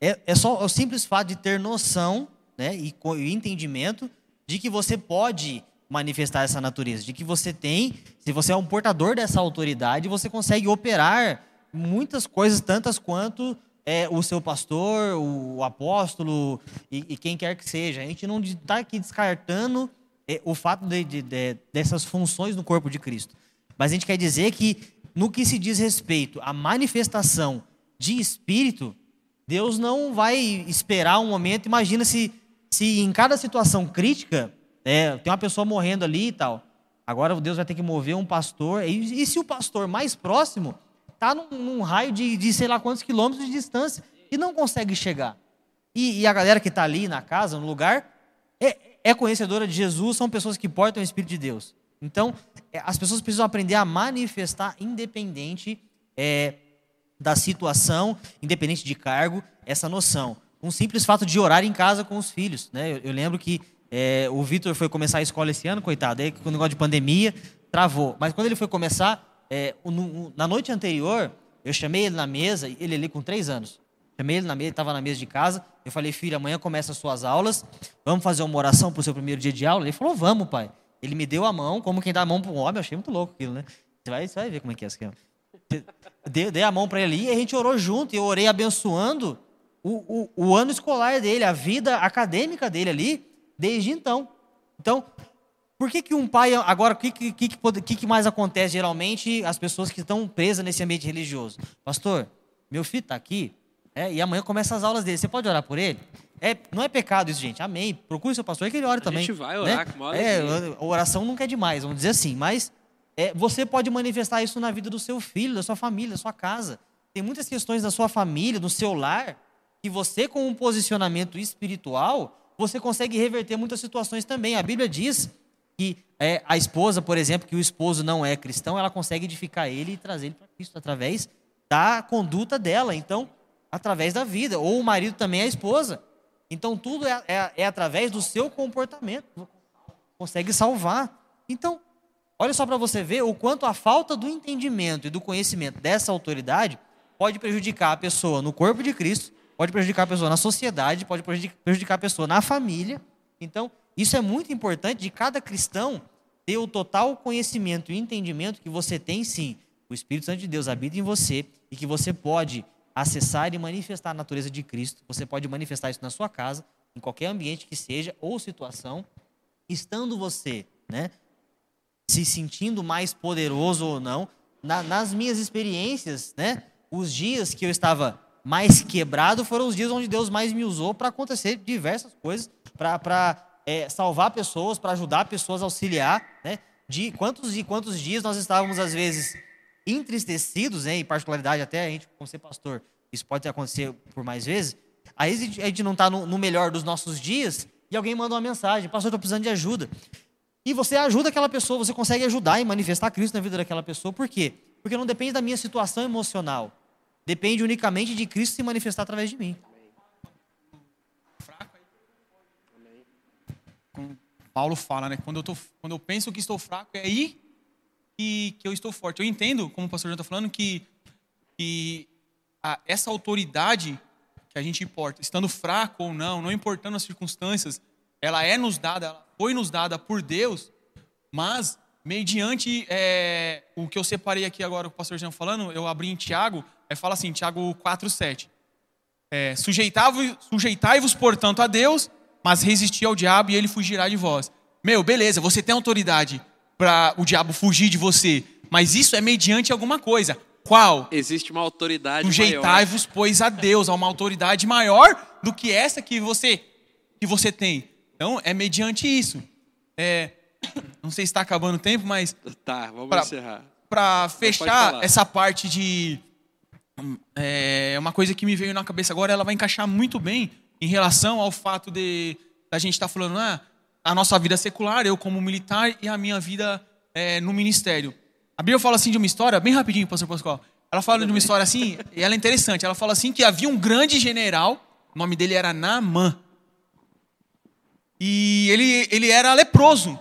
é, é só o simples fato de ter noção né, e, e entendimento de que você pode manifestar essa natureza, de que você tem, se você é um portador dessa autoridade, você consegue operar muitas coisas, tantas quanto é, o seu pastor, o apóstolo e, e, quem quer que seja. A gente não está aqui descartando é, o fato de, de, de, dessas funções no corpo de Cristo. Mas a gente quer dizer que, no que se diz respeito à manifestação de espírito, Deus não vai esperar um momento. Imagina se, se em cada situação crítica é, tem uma pessoa morrendo ali e tal. Agora Deus vai ter que mover um pastor. E, e se o pastor mais próximo está num, num, raio de, de sei lá quantos quilômetros de distância e não consegue chegar? E, e a galera que está ali na casa, no lugar, é, é conhecedora de Jesus, são pessoas que portam o Espírito de Deus. Então, é, as pessoas precisam aprender a manifestar independente é, da situação, independente de cargo, essa noção. Um simples fato de orar em casa com os filhos. Né? Eu, eu lembro que é, o Vitor foi começar a escola esse ano, coitado, aí com o negócio de pandemia, travou. Mas quando ele foi começar, é, no, na noite anterior, eu chamei ele na mesa, ele ali com três anos. Chamei ele na mesa, estava na mesa de casa. Eu falei, filho, amanhã começa as suas aulas, vamos fazer uma oração para o seu primeiro dia de aula? Ele falou, vamos, pai. Ele me deu a mão, como quem dá a mão para um homem, eu achei muito louco aquilo, né? Você vai, você vai ver como é que é esse esquema. Dei, dei a mão para ele e a gente orou junto, eu orei abençoando o, o, o ano escolar dele, a vida acadêmica dele ali, desde então. Então, por que, que um pai. Agora, o que, que, que, que mais acontece geralmente? As pessoas que estão presas nesse ambiente religioso. Pastor, meu filho está aqui, é, e amanhã começa as aulas dele. Você pode orar por ele? É, não é pecado isso, gente. Amém. Procure seu pastor que ele ore também. A gente vai orar né? com uma é, oração nunca é demais, vamos dizer assim. Mas é, você pode manifestar isso na vida do seu filho, da sua família, da sua casa. Tem muitas questões da sua família, do seu lar, que você, com um posicionamento espiritual, você consegue reverter muitas situações também. A Bíblia diz que é, a esposa, por exemplo, que o esposo não é cristão, ela consegue edificar ele e trazer ele para Cristo através da conduta dela. Então, através da vida. Ou o marido também é a esposa. Então, tudo é, é, é através do seu comportamento. Consegue salvar. Então, olha só para você ver o quanto a falta do entendimento e do conhecimento dessa autoridade pode prejudicar a pessoa no corpo de Cristo pode prejudicar a pessoa na sociedade, pode prejudicar a pessoa na família. Então, isso é muito importante de cada cristão ter o total conhecimento e entendimento que você tem sim. O Espírito Santo de Deus habita em você e que você pode acessar e manifestar a natureza de Cristo. Você pode manifestar isso na sua casa, em qualquer ambiente que seja ou situação, estando você, né, se sentindo mais poderoso ou não. Na, nas minhas experiências, né, os dias que eu estava mais quebrado foram os dias onde Deus mais me usou para acontecer diversas coisas, para é, salvar pessoas, para ajudar pessoas, auxiliar. Né? De quantos e quantos dias nós estávamos, às vezes, entristecidos, né, em particularidade até a gente, como ser pastor, isso pode acontecer por mais vezes. Aí a gente não está no, no melhor dos nossos dias e alguém manda uma mensagem: Pastor, estou precisando de ajuda. E você ajuda aquela pessoa, você consegue ajudar e manifestar Cristo na vida daquela pessoa. Por quê? Porque não depende da minha situação emocional. Depende unicamente de Cristo se manifestar através de mim. Como Paulo fala, né? Quando eu, tô, quando eu penso que estou fraco, é aí que, que eu estou forte. Eu entendo, como o pastor já está falando, que, que a, essa autoridade que a gente importa, estando fraco ou não, não importando as circunstâncias, ela é nos dada, ela foi nos dada por Deus, mas mediante é, o que eu separei aqui agora, o pastor Jean falando, eu abri em Tiago, é, fala assim, Tiago 4,7. É, Sujeitai-vos, portanto, a Deus, mas resisti ao diabo e ele fugirá de vós. Meu, beleza, você tem autoridade para o diabo fugir de você, mas isso é mediante alguma coisa. Qual? Existe uma autoridade Sujeitai-vos, pois, a Deus, a uma autoridade maior do que essa que você que você tem. Então, é mediante isso. É, não sei se está acabando o tempo, mas. Tá, vamos pra, encerrar. Para fechar essa parte de. É uma coisa que me veio na cabeça agora, ela vai encaixar muito bem em relação ao fato de a gente estar tá falando, ah, a nossa vida secular, eu como militar e a minha vida é, no ministério. A Bíblia fala assim de uma história, bem rapidinho, pastor Pascoal. Ela fala de uma história assim, e ela é interessante. Ela fala assim que havia um grande general, o nome dele era Naamã. E ele, ele era leproso.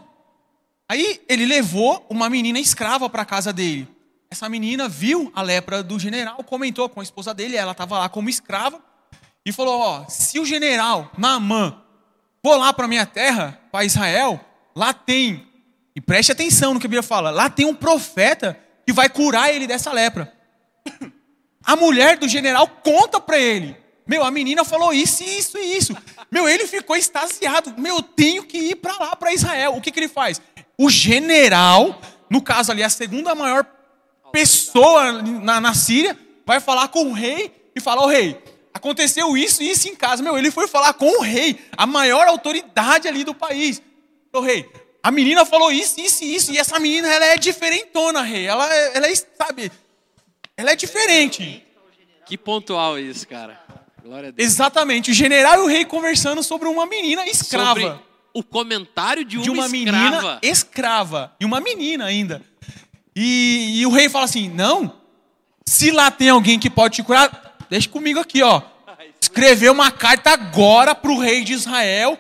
Aí ele levou uma menina escrava para a casa dele. Essa menina viu a lepra do general, comentou com a esposa dele, ela estava lá como escrava, e falou: Ó, se o general Naamã for lá para minha terra, para Israel, lá tem e preste atenção no que a Bíblia fala. Lá tem um profeta que vai curar ele dessa lepra. A mulher do general conta para ele. Meu, a menina falou isso, isso e isso. Meu, ele ficou extasiado. Meu, eu tenho que ir para lá, para Israel. O que, que ele faz? O general, no caso ali, a segunda maior pessoa na, na Síria, vai falar com o rei e falar: Ô rei, aconteceu isso e isso em casa. Meu, ele foi falar com o rei, a maior autoridade ali do país. Ô rei, a menina falou isso, isso e isso. E essa menina, ela é diferentona, rei. Ela, ela é, sabe, ela é diferente. Que pontual isso, cara. Glória a Deus. Exatamente. O general e o rei conversando sobre uma menina escrava. Sobre o comentário de uma, de uma escrava. menina escrava. E uma menina ainda. E, e o rei fala assim: não, se lá tem alguém que pode te curar, deixa comigo aqui, ó. Escrever uma carta agora para o rei de Israel.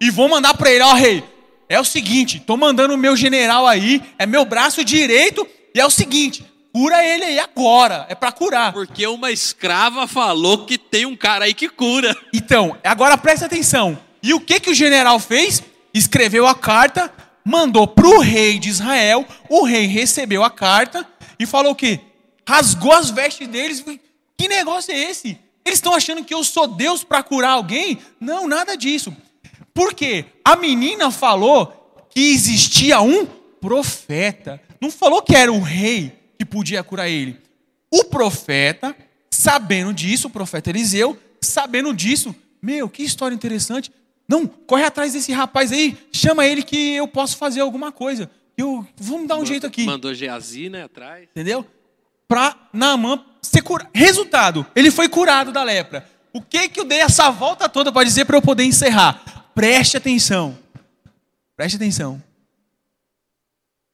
E vou mandar para ele, ó, rei é o seguinte, tô mandando o meu general aí, é meu braço direito, e é o seguinte, cura ele aí agora, é para curar. Porque uma escrava falou que tem um cara aí que cura. Então, agora presta atenção. E o que que o general fez? Escreveu a carta, mandou pro rei de Israel, o rei recebeu a carta e falou o quê? Rasgou as vestes deles. Que negócio é esse? Eles estão achando que eu sou Deus para curar alguém? Não, nada disso. Porque a menina falou que existia um profeta. Não falou que era o rei que podia curar ele. O profeta, sabendo disso, o profeta Eliseu, sabendo disso, meu, que história interessante. Não, corre atrás desse rapaz aí, chama ele que eu posso fazer alguma coisa. Eu, vamos dar um mandou, jeito aqui. Mandou Geazi, né, atrás. Entendeu? Para Naamã ser curado. Resultado, ele foi curado da lepra. O que que eu dei essa volta toda para dizer para eu poder encerrar? Preste atenção. Preste atenção.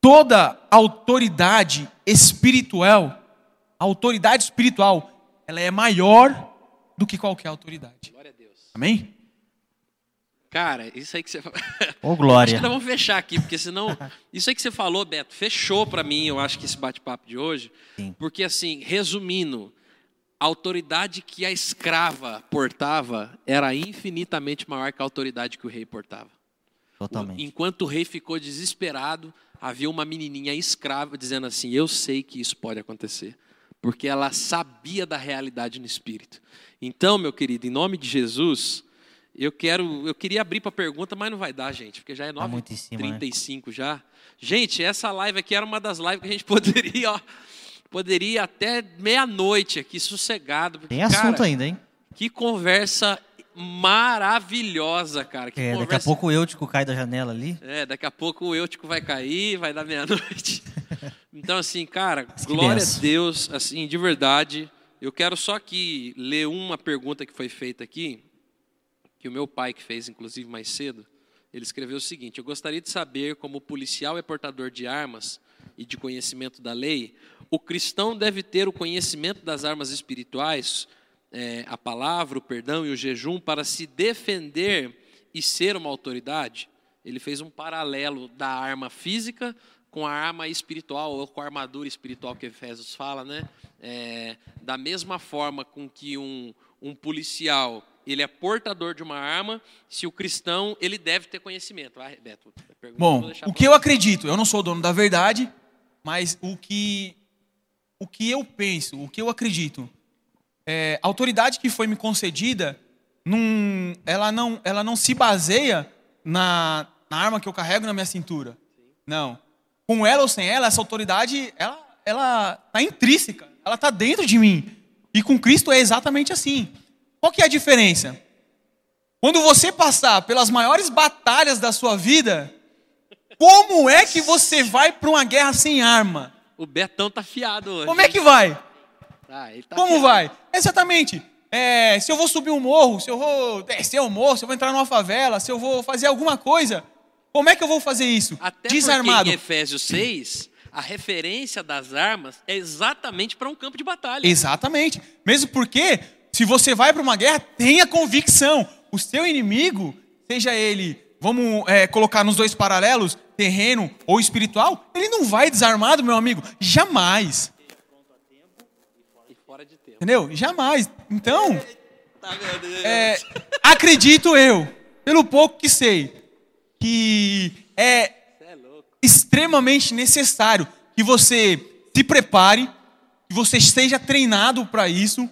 Toda autoridade espiritual, autoridade espiritual, ela é maior do que qualquer autoridade. Glória a Deus. Amém? Cara, isso aí que você Ô, glória. Acho que vamos fechar aqui, porque senão. Isso aí que você falou, Beto, fechou para mim, eu acho que esse bate-papo de hoje. Sim. Porque, assim, resumindo, a autoridade que a escrava portava era infinitamente maior que a autoridade que o rei portava. Totalmente. Enquanto o rei ficou desesperado, havia uma menininha escrava dizendo assim: Eu sei que isso pode acontecer, porque ela sabia da realidade no espírito. Então, meu querido, em nome de Jesus, Eu quero, eu queria abrir para pergunta, mas não vai dar, gente, porque já é Tá muito em cima, né? 9h35 já. Gente, essa live aqui era uma das lives que a gente poderia, ó, poderia até meia-noite aqui, sossegado. Porque, Tem assunto cara, ainda, hein? Que conversa maravilhosa, cara. Que É, daqui a conversa... pouco o Eutico cai da janela ali. É, daqui a pouco o Eutico vai cair, vai dar meia-noite. Então, assim, cara, que glória a. Deus, assim, de verdade. Eu quero só aqui ler uma pergunta que foi feita aqui, que o meu pai que fez, inclusive, mais cedo. Ele escreveu o seguinte: Eu gostaria de saber, como policial é portador de armas e de conhecimento da lei, o cristão deve ter o conhecimento das armas espirituais, é, a palavra, o perdão e o jejum, para se defender e ser uma autoridade? Ele fez um paralelo da arma física com a arma espiritual, ou com a armadura espiritual que Efésios fala, né? É, da mesma forma com que um, um policial ele é portador de uma arma, se o cristão ele deve ter conhecimento. Vai, Beto. pergunta Bom, o que eu acredito, eu não sou dono da verdade, mas o que, o que eu penso, o que eu acredito, é, a autoridade que foi me concedida, não, ela, não, ela não se baseia na, na arma que eu carrego na minha cintura. Não. Com ela ou sem ela, essa autoridade, ela ela está intrínseca, ela está dentro de mim. E com Cristo é exatamente assim. Qual que é a diferença? Quando você passar pelas maiores batalhas da sua vida, como é que você vai para uma guerra sem arma? O Betão tá fiado hoje. Como é que vai? Ah, tá Como afiado. vai? Exatamente. É, se eu vou subir um morro, se eu vou descer um morro, se eu vou entrar numa favela, se eu vou fazer alguma coisa, como é que eu vou fazer isso? Até Desarmado. porque em Efésios 6, a referência das armas é exatamente para um campo de batalha. Exatamente. Mesmo porque, se você vai para uma guerra, tenha convicção. O seu inimigo, seja ele, vamos é, colocar nos dois paralelos, terreno ou espiritual, ele não vai desarmado, meu amigo. Jamais. Entendeu? Jamais. Então, é, acredito eu, pelo pouco que sei, que é extremamente necessário que você se prepare, que você esteja treinado para isso,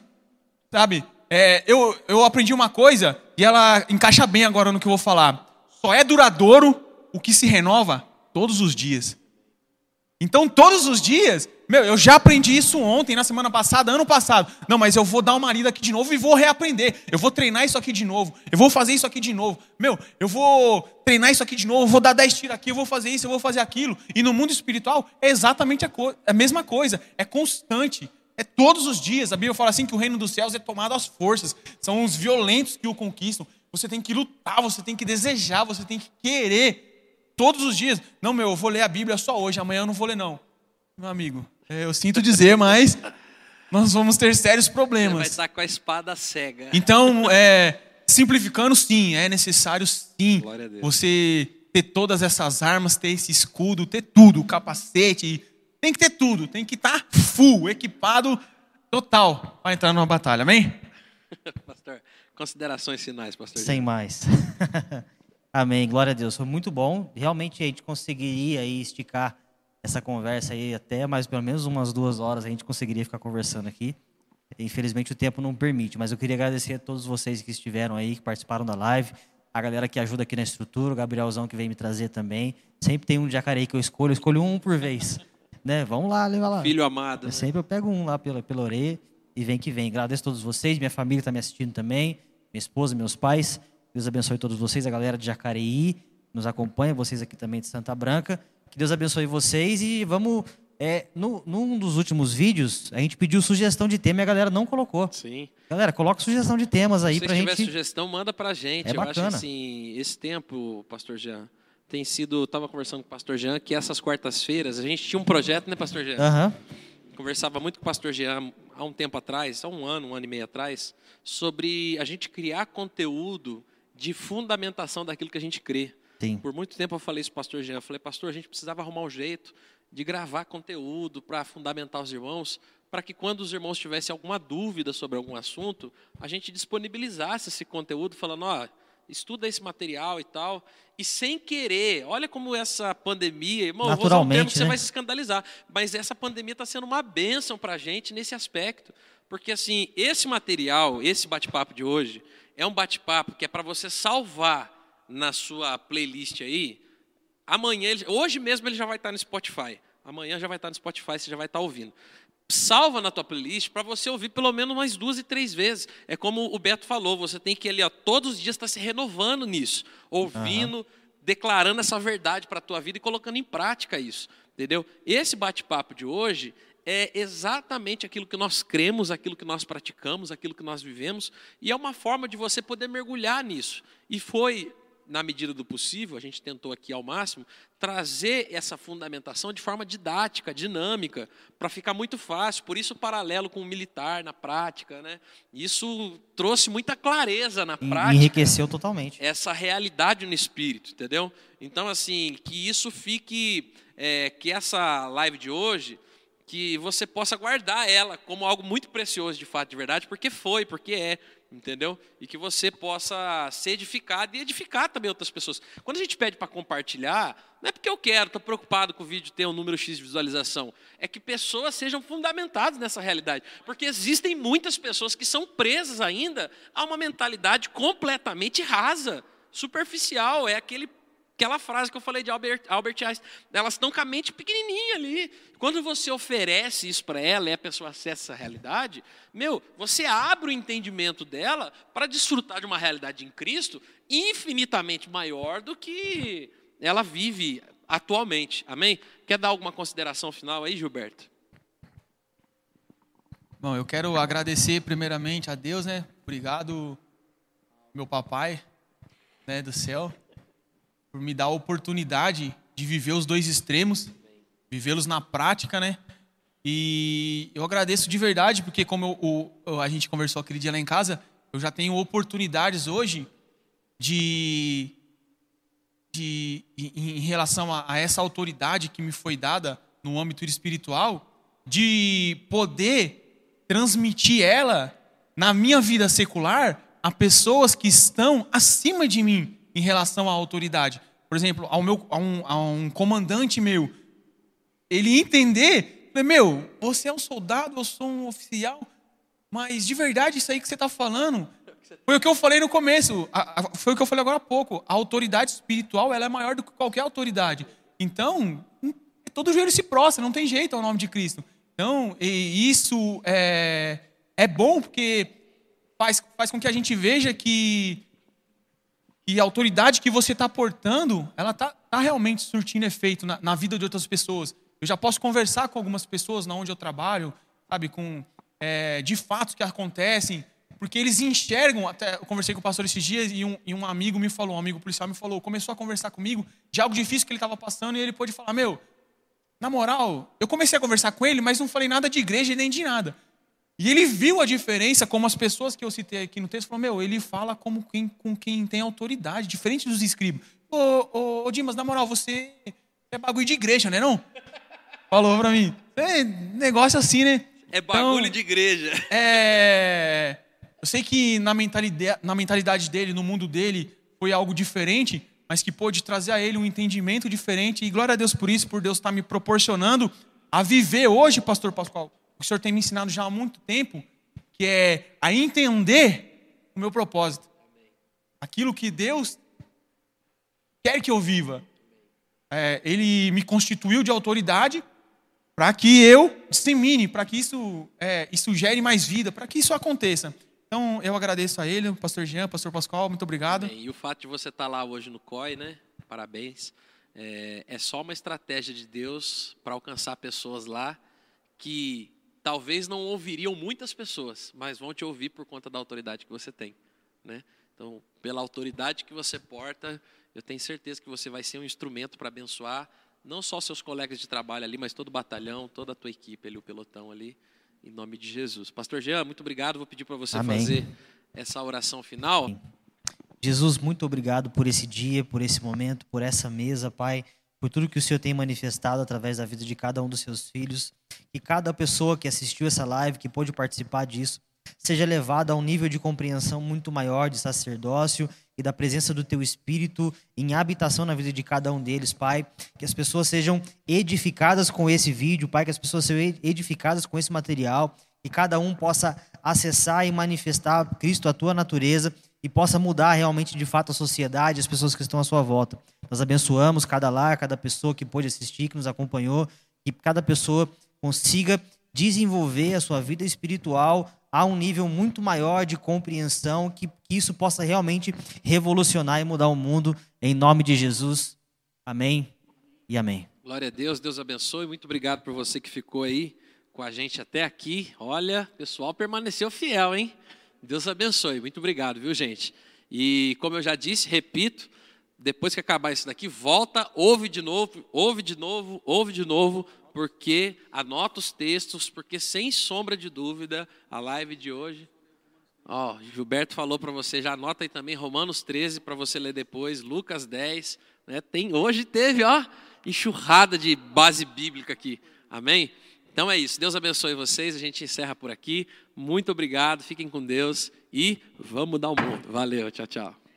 sabe? É, eu, eu aprendi uma coisa e ela encaixa bem agora no que eu vou falar. Só é duradouro o que se renova todos os dias. Então, todos os dias, meu, eu já aprendi isso ontem, na semana passada, ano passado. Não, mas eu vou dar uma lida aqui de novo e vou reaprender. Eu vou treinar isso aqui de novo. Eu vou fazer isso aqui de novo. Meu, eu vou treinar isso aqui de novo. Eu vou dar 10 tiros aqui, eu vou fazer isso, eu vou fazer aquilo. E no mundo espiritual é exatamente a, a mesma coisa. É constante. É todos os dias. A Bíblia fala assim que o reino dos céus é tomado às forças. São os violentos que o conquistam. Você tem que lutar, você tem que desejar, você tem que querer. Todos os dias. Não, meu, eu vou ler a Bíblia só hoje, amanhã eu não vou ler, não. Meu amigo, é, eu sinto dizer, mas nós vamos ter sérios Você vai problemas. estar com a espada cega. Então, é, simplificando, sim, é necessário, sim, você ter todas essas armas, ter esse escudo, ter tudo, capacete, tem que ter tudo, tem que estar full, equipado, total, para entrar numa batalha, amém? Pastor, considerações finais, pastor. Sem mais. Amém. Glória a Deus. Foi muito bom. Realmente a gente conseguiria aí esticar essa conversa aí até mais pelo menos umas duas horas a gente conseguiria ficar conversando aqui. Infelizmente o tempo não permite, mas eu queria agradecer a todos vocês que estiveram aí, que participaram da live, a galera que ajuda aqui na estrutura, o Gabrielzão que veio me trazer também. Sempre tem um de Jacareí que eu escolho, eu escolho um por vez. Né? Vamos lá, leva lá. Filho amado. Eu né? sempre eu pego um lá pela, pela orelha e vem que vem. Agradeço a todos vocês, minha família está me assistindo também, minha esposa, meus pais. Deus abençoe todos vocês, a galera de Jacareí nos acompanha, vocês aqui também de Santa Branca. Que Deus abençoe vocês e vamos. É, no, num dos últimos vídeos, a gente pediu sugestão de tema e a galera não colocou. Sim. Galera, coloca sugestão de temas aí Se pra você tiver gente. sugestão, manda pra gente. É Eu acho bacana. assim, esse tempo, pastor Jean, tem sido. Estava conversando com o pastor Jean que essas quartas-feiras a gente tinha um projeto, né, pastor Jean? Aham. Conversava muito com o pastor Jean há um tempo atrás, há um ano, um ano e meio atrás, sobre a gente criar conteúdo de fundamentação daquilo que a gente crê. Sim. Por muito tempo eu falei isso para o pastor Jean. Eu falei, pastor, a gente precisava arrumar um jeito de gravar conteúdo para fundamentar os irmãos, para que quando os irmãos tivessem alguma dúvida sobre algum assunto, a gente disponibilizasse esse conteúdo, falando, ó, estuda esse material e tal. E sem querer, olha como essa pandemia, irmão, vou usar um termo Naturalmente, que você né? vai se escandalizar, mas essa pandemia está sendo uma bênção para a gente nesse aspecto. Porque, assim, esse material, esse bate-papo de hoje, é um bate-papo que é para você salvar na sua playlist aí. Amanhã, hoje mesmo ele já vai estar no Spotify. Amanhã já vai estar no Spotify, você já vai estar ouvindo. Salva na tua playlist para você ouvir pelo menos umas duas e três vezes. É como o Beto falou, você tem que ali, ó, todos os dias estar tá se renovando nisso, ouvindo, uhum. declarando essa verdade para a tua vida e colocando em prática isso. Entendeu? Esse bate-papo de hoje é exatamente aquilo que nós cremos, aquilo que nós praticamos, aquilo que nós vivemos, e é uma forma de você poder mergulhar nisso. E foi na medida do possível, a gente tentou aqui ao máximo, trazer essa fundamentação de forma didática, dinâmica, para ficar muito fácil. Por isso, o paralelo com o militar na prática. Né? Isso trouxe muita clareza na prática. Enriqueceu totalmente. Essa realidade no espírito, entendeu? Então, assim, que isso fique. É, que essa live de hoje que você possa guardar ela como algo muito precioso de fato, de verdade, porque foi, porque é, entendeu? E que você possa ser edificado e edificar também outras pessoas. Quando a gente pede para compartilhar, não é porque eu quero, estou preocupado com o vídeo ter um número X de visualização, é que pessoas sejam fundamentadas nessa realidade. Porque existem muitas pessoas que são presas ainda a uma mentalidade completamente rasa, superficial, é aquele Aquela frase que eu falei de Albert, Albert Einstein, elas estão com a mente pequenininha ali. Quando você oferece isso para ela e a pessoa acessa essa realidade, meu, você abre o entendimento dela para desfrutar de uma realidade em Cristo infinitamente maior do que ela vive atualmente. Amém? Quer dar alguma consideração final aí, Gilberto? Bom, eu quero agradecer primeiramente a Deus, né? Obrigado, meu papai, né, do céu por me dar a oportunidade de viver os dois extremos, vivê-los na prática, né? E eu agradeço de verdade, porque como eu, o, a gente conversou aquele dia lá em casa, eu já tenho oportunidades hoje de, de em relação a, a essa autoridade que me foi dada no âmbito espiritual, de poder transmitir ela na minha vida secular a pessoas que estão acima de mim, em relação à autoridade. Por exemplo, ao meu, a, um, a um comandante meu, ele entender, meu, você é um soldado, eu sou um oficial, mas de verdade isso aí que você está falando foi o que eu falei no começo, foi o que eu falei agora há pouco. A autoridade espiritual ela é maior do que qualquer autoridade. Então, hum, todo joelho se prostra, não tem jeito ao nome de Cristo. Então, isso é, é bom porque faz, faz com que a gente veja que e a autoridade que você está portando, ela está tá realmente surtindo efeito na, na, vida de outras pessoas. Eu já posso conversar com algumas pessoas na onde eu trabalho, sabe, com é, de fatos que acontecem, porque eles enxergam. Até eu conversei com o pastor esses dias e um, e um amigo me falou, um amigo policial me falou, começou a conversar comigo de algo difícil que ele estava passando e ele pôde falar, meu, na moral, eu comecei a conversar com ele, mas não falei nada de igreja nem de nada. E ele viu a diferença, como as pessoas que eu citei aqui no texto, falou, meu, ele fala como quem, com quem tem autoridade, diferente dos escribas. Ô, ô, ô, Dimas, na moral, você é bagulho de igreja, né não? Falou pra mim. É negócio assim, né? É bagulho então, de igreja. É... Eu sei que na mentalidade, na mentalidade dele, no mundo dele, foi algo diferente, mas que pôde trazer a ele um entendimento diferente. E glória a Deus por isso, por Deus estar me proporcionando a viver hoje, pastor Pascoal, o Senhor tem me ensinado já há muito tempo, que é a entender o meu propósito. Aquilo que Deus quer que eu viva. É, ele me constituiu de autoridade para que eu dissemine, para que isso, é, isso gere mais vida, para que isso aconteça. Então, eu agradeço a ele, pastor Jean, pastor Pascoal, muito obrigado. Bem, e o fato de você estar lá hoje no COI, né? Parabéns. É, é só uma estratégia de Deus para alcançar pessoas lá que talvez não ouviriam muitas pessoas, mas vão te ouvir por conta da autoridade que você tem, né? Então, pela autoridade que você porta, eu tenho certeza que você vai ser um instrumento para abençoar não só seus colegas de trabalho ali, mas todo o batalhão, toda a tua equipe ali, o pelotão ali, em nome de Jesus. Pastor Jean, muito obrigado. Vou pedir para você Amém. fazer essa oração final. Jesus, muito obrigado por esse dia, por esse momento, por essa mesa, Pai por tudo que o Senhor tem manifestado através da vida de cada um dos seus filhos. Que cada pessoa que assistiu essa live, que pôde participar disso, seja levada a um nível de compreensão muito maior de sacerdócio e da presença do teu Espírito em habitação na vida de cada um deles, Pai. Que as pessoas sejam edificadas com esse vídeo, Pai, que as pessoas sejam edificadas com esse material, que cada um possa acessar e manifestar Cristo, a tua natureza, e possa mudar realmente de fato a sociedade, as pessoas que estão à sua volta. Nós abençoamos cada lar, cada pessoa que pôde assistir, que nos acompanhou, que cada pessoa consiga desenvolver a sua vida espiritual a um nível muito maior de compreensão, que, que isso possa realmente revolucionar e mudar o mundo, em nome de Jesus. Amém e amém. Glória a Deus, Deus abençoe. Muito obrigado por você que ficou aí com a gente até aqui. Olha, pessoal permaneceu fiel, hein? Deus abençoe. Muito obrigado, viu, gente? E como eu já disse, repito, depois que acabar isso daqui, volta, ouve de novo, ouve de novo, ouve de novo, porque anota os textos, porque sem sombra de dúvida, a live de hoje. Ó, Gilberto falou para você, já anota aí também Romanos 13 para você ler depois, Lucas 10, né? Tem hoje teve, ó, enxurrada de base bíblica aqui. Amém? Então é isso. Deus abençoe vocês. A gente encerra por aqui. Muito obrigado. Fiquem com Deus e vamos mudar o mundo. Valeu. Tchau, tchau.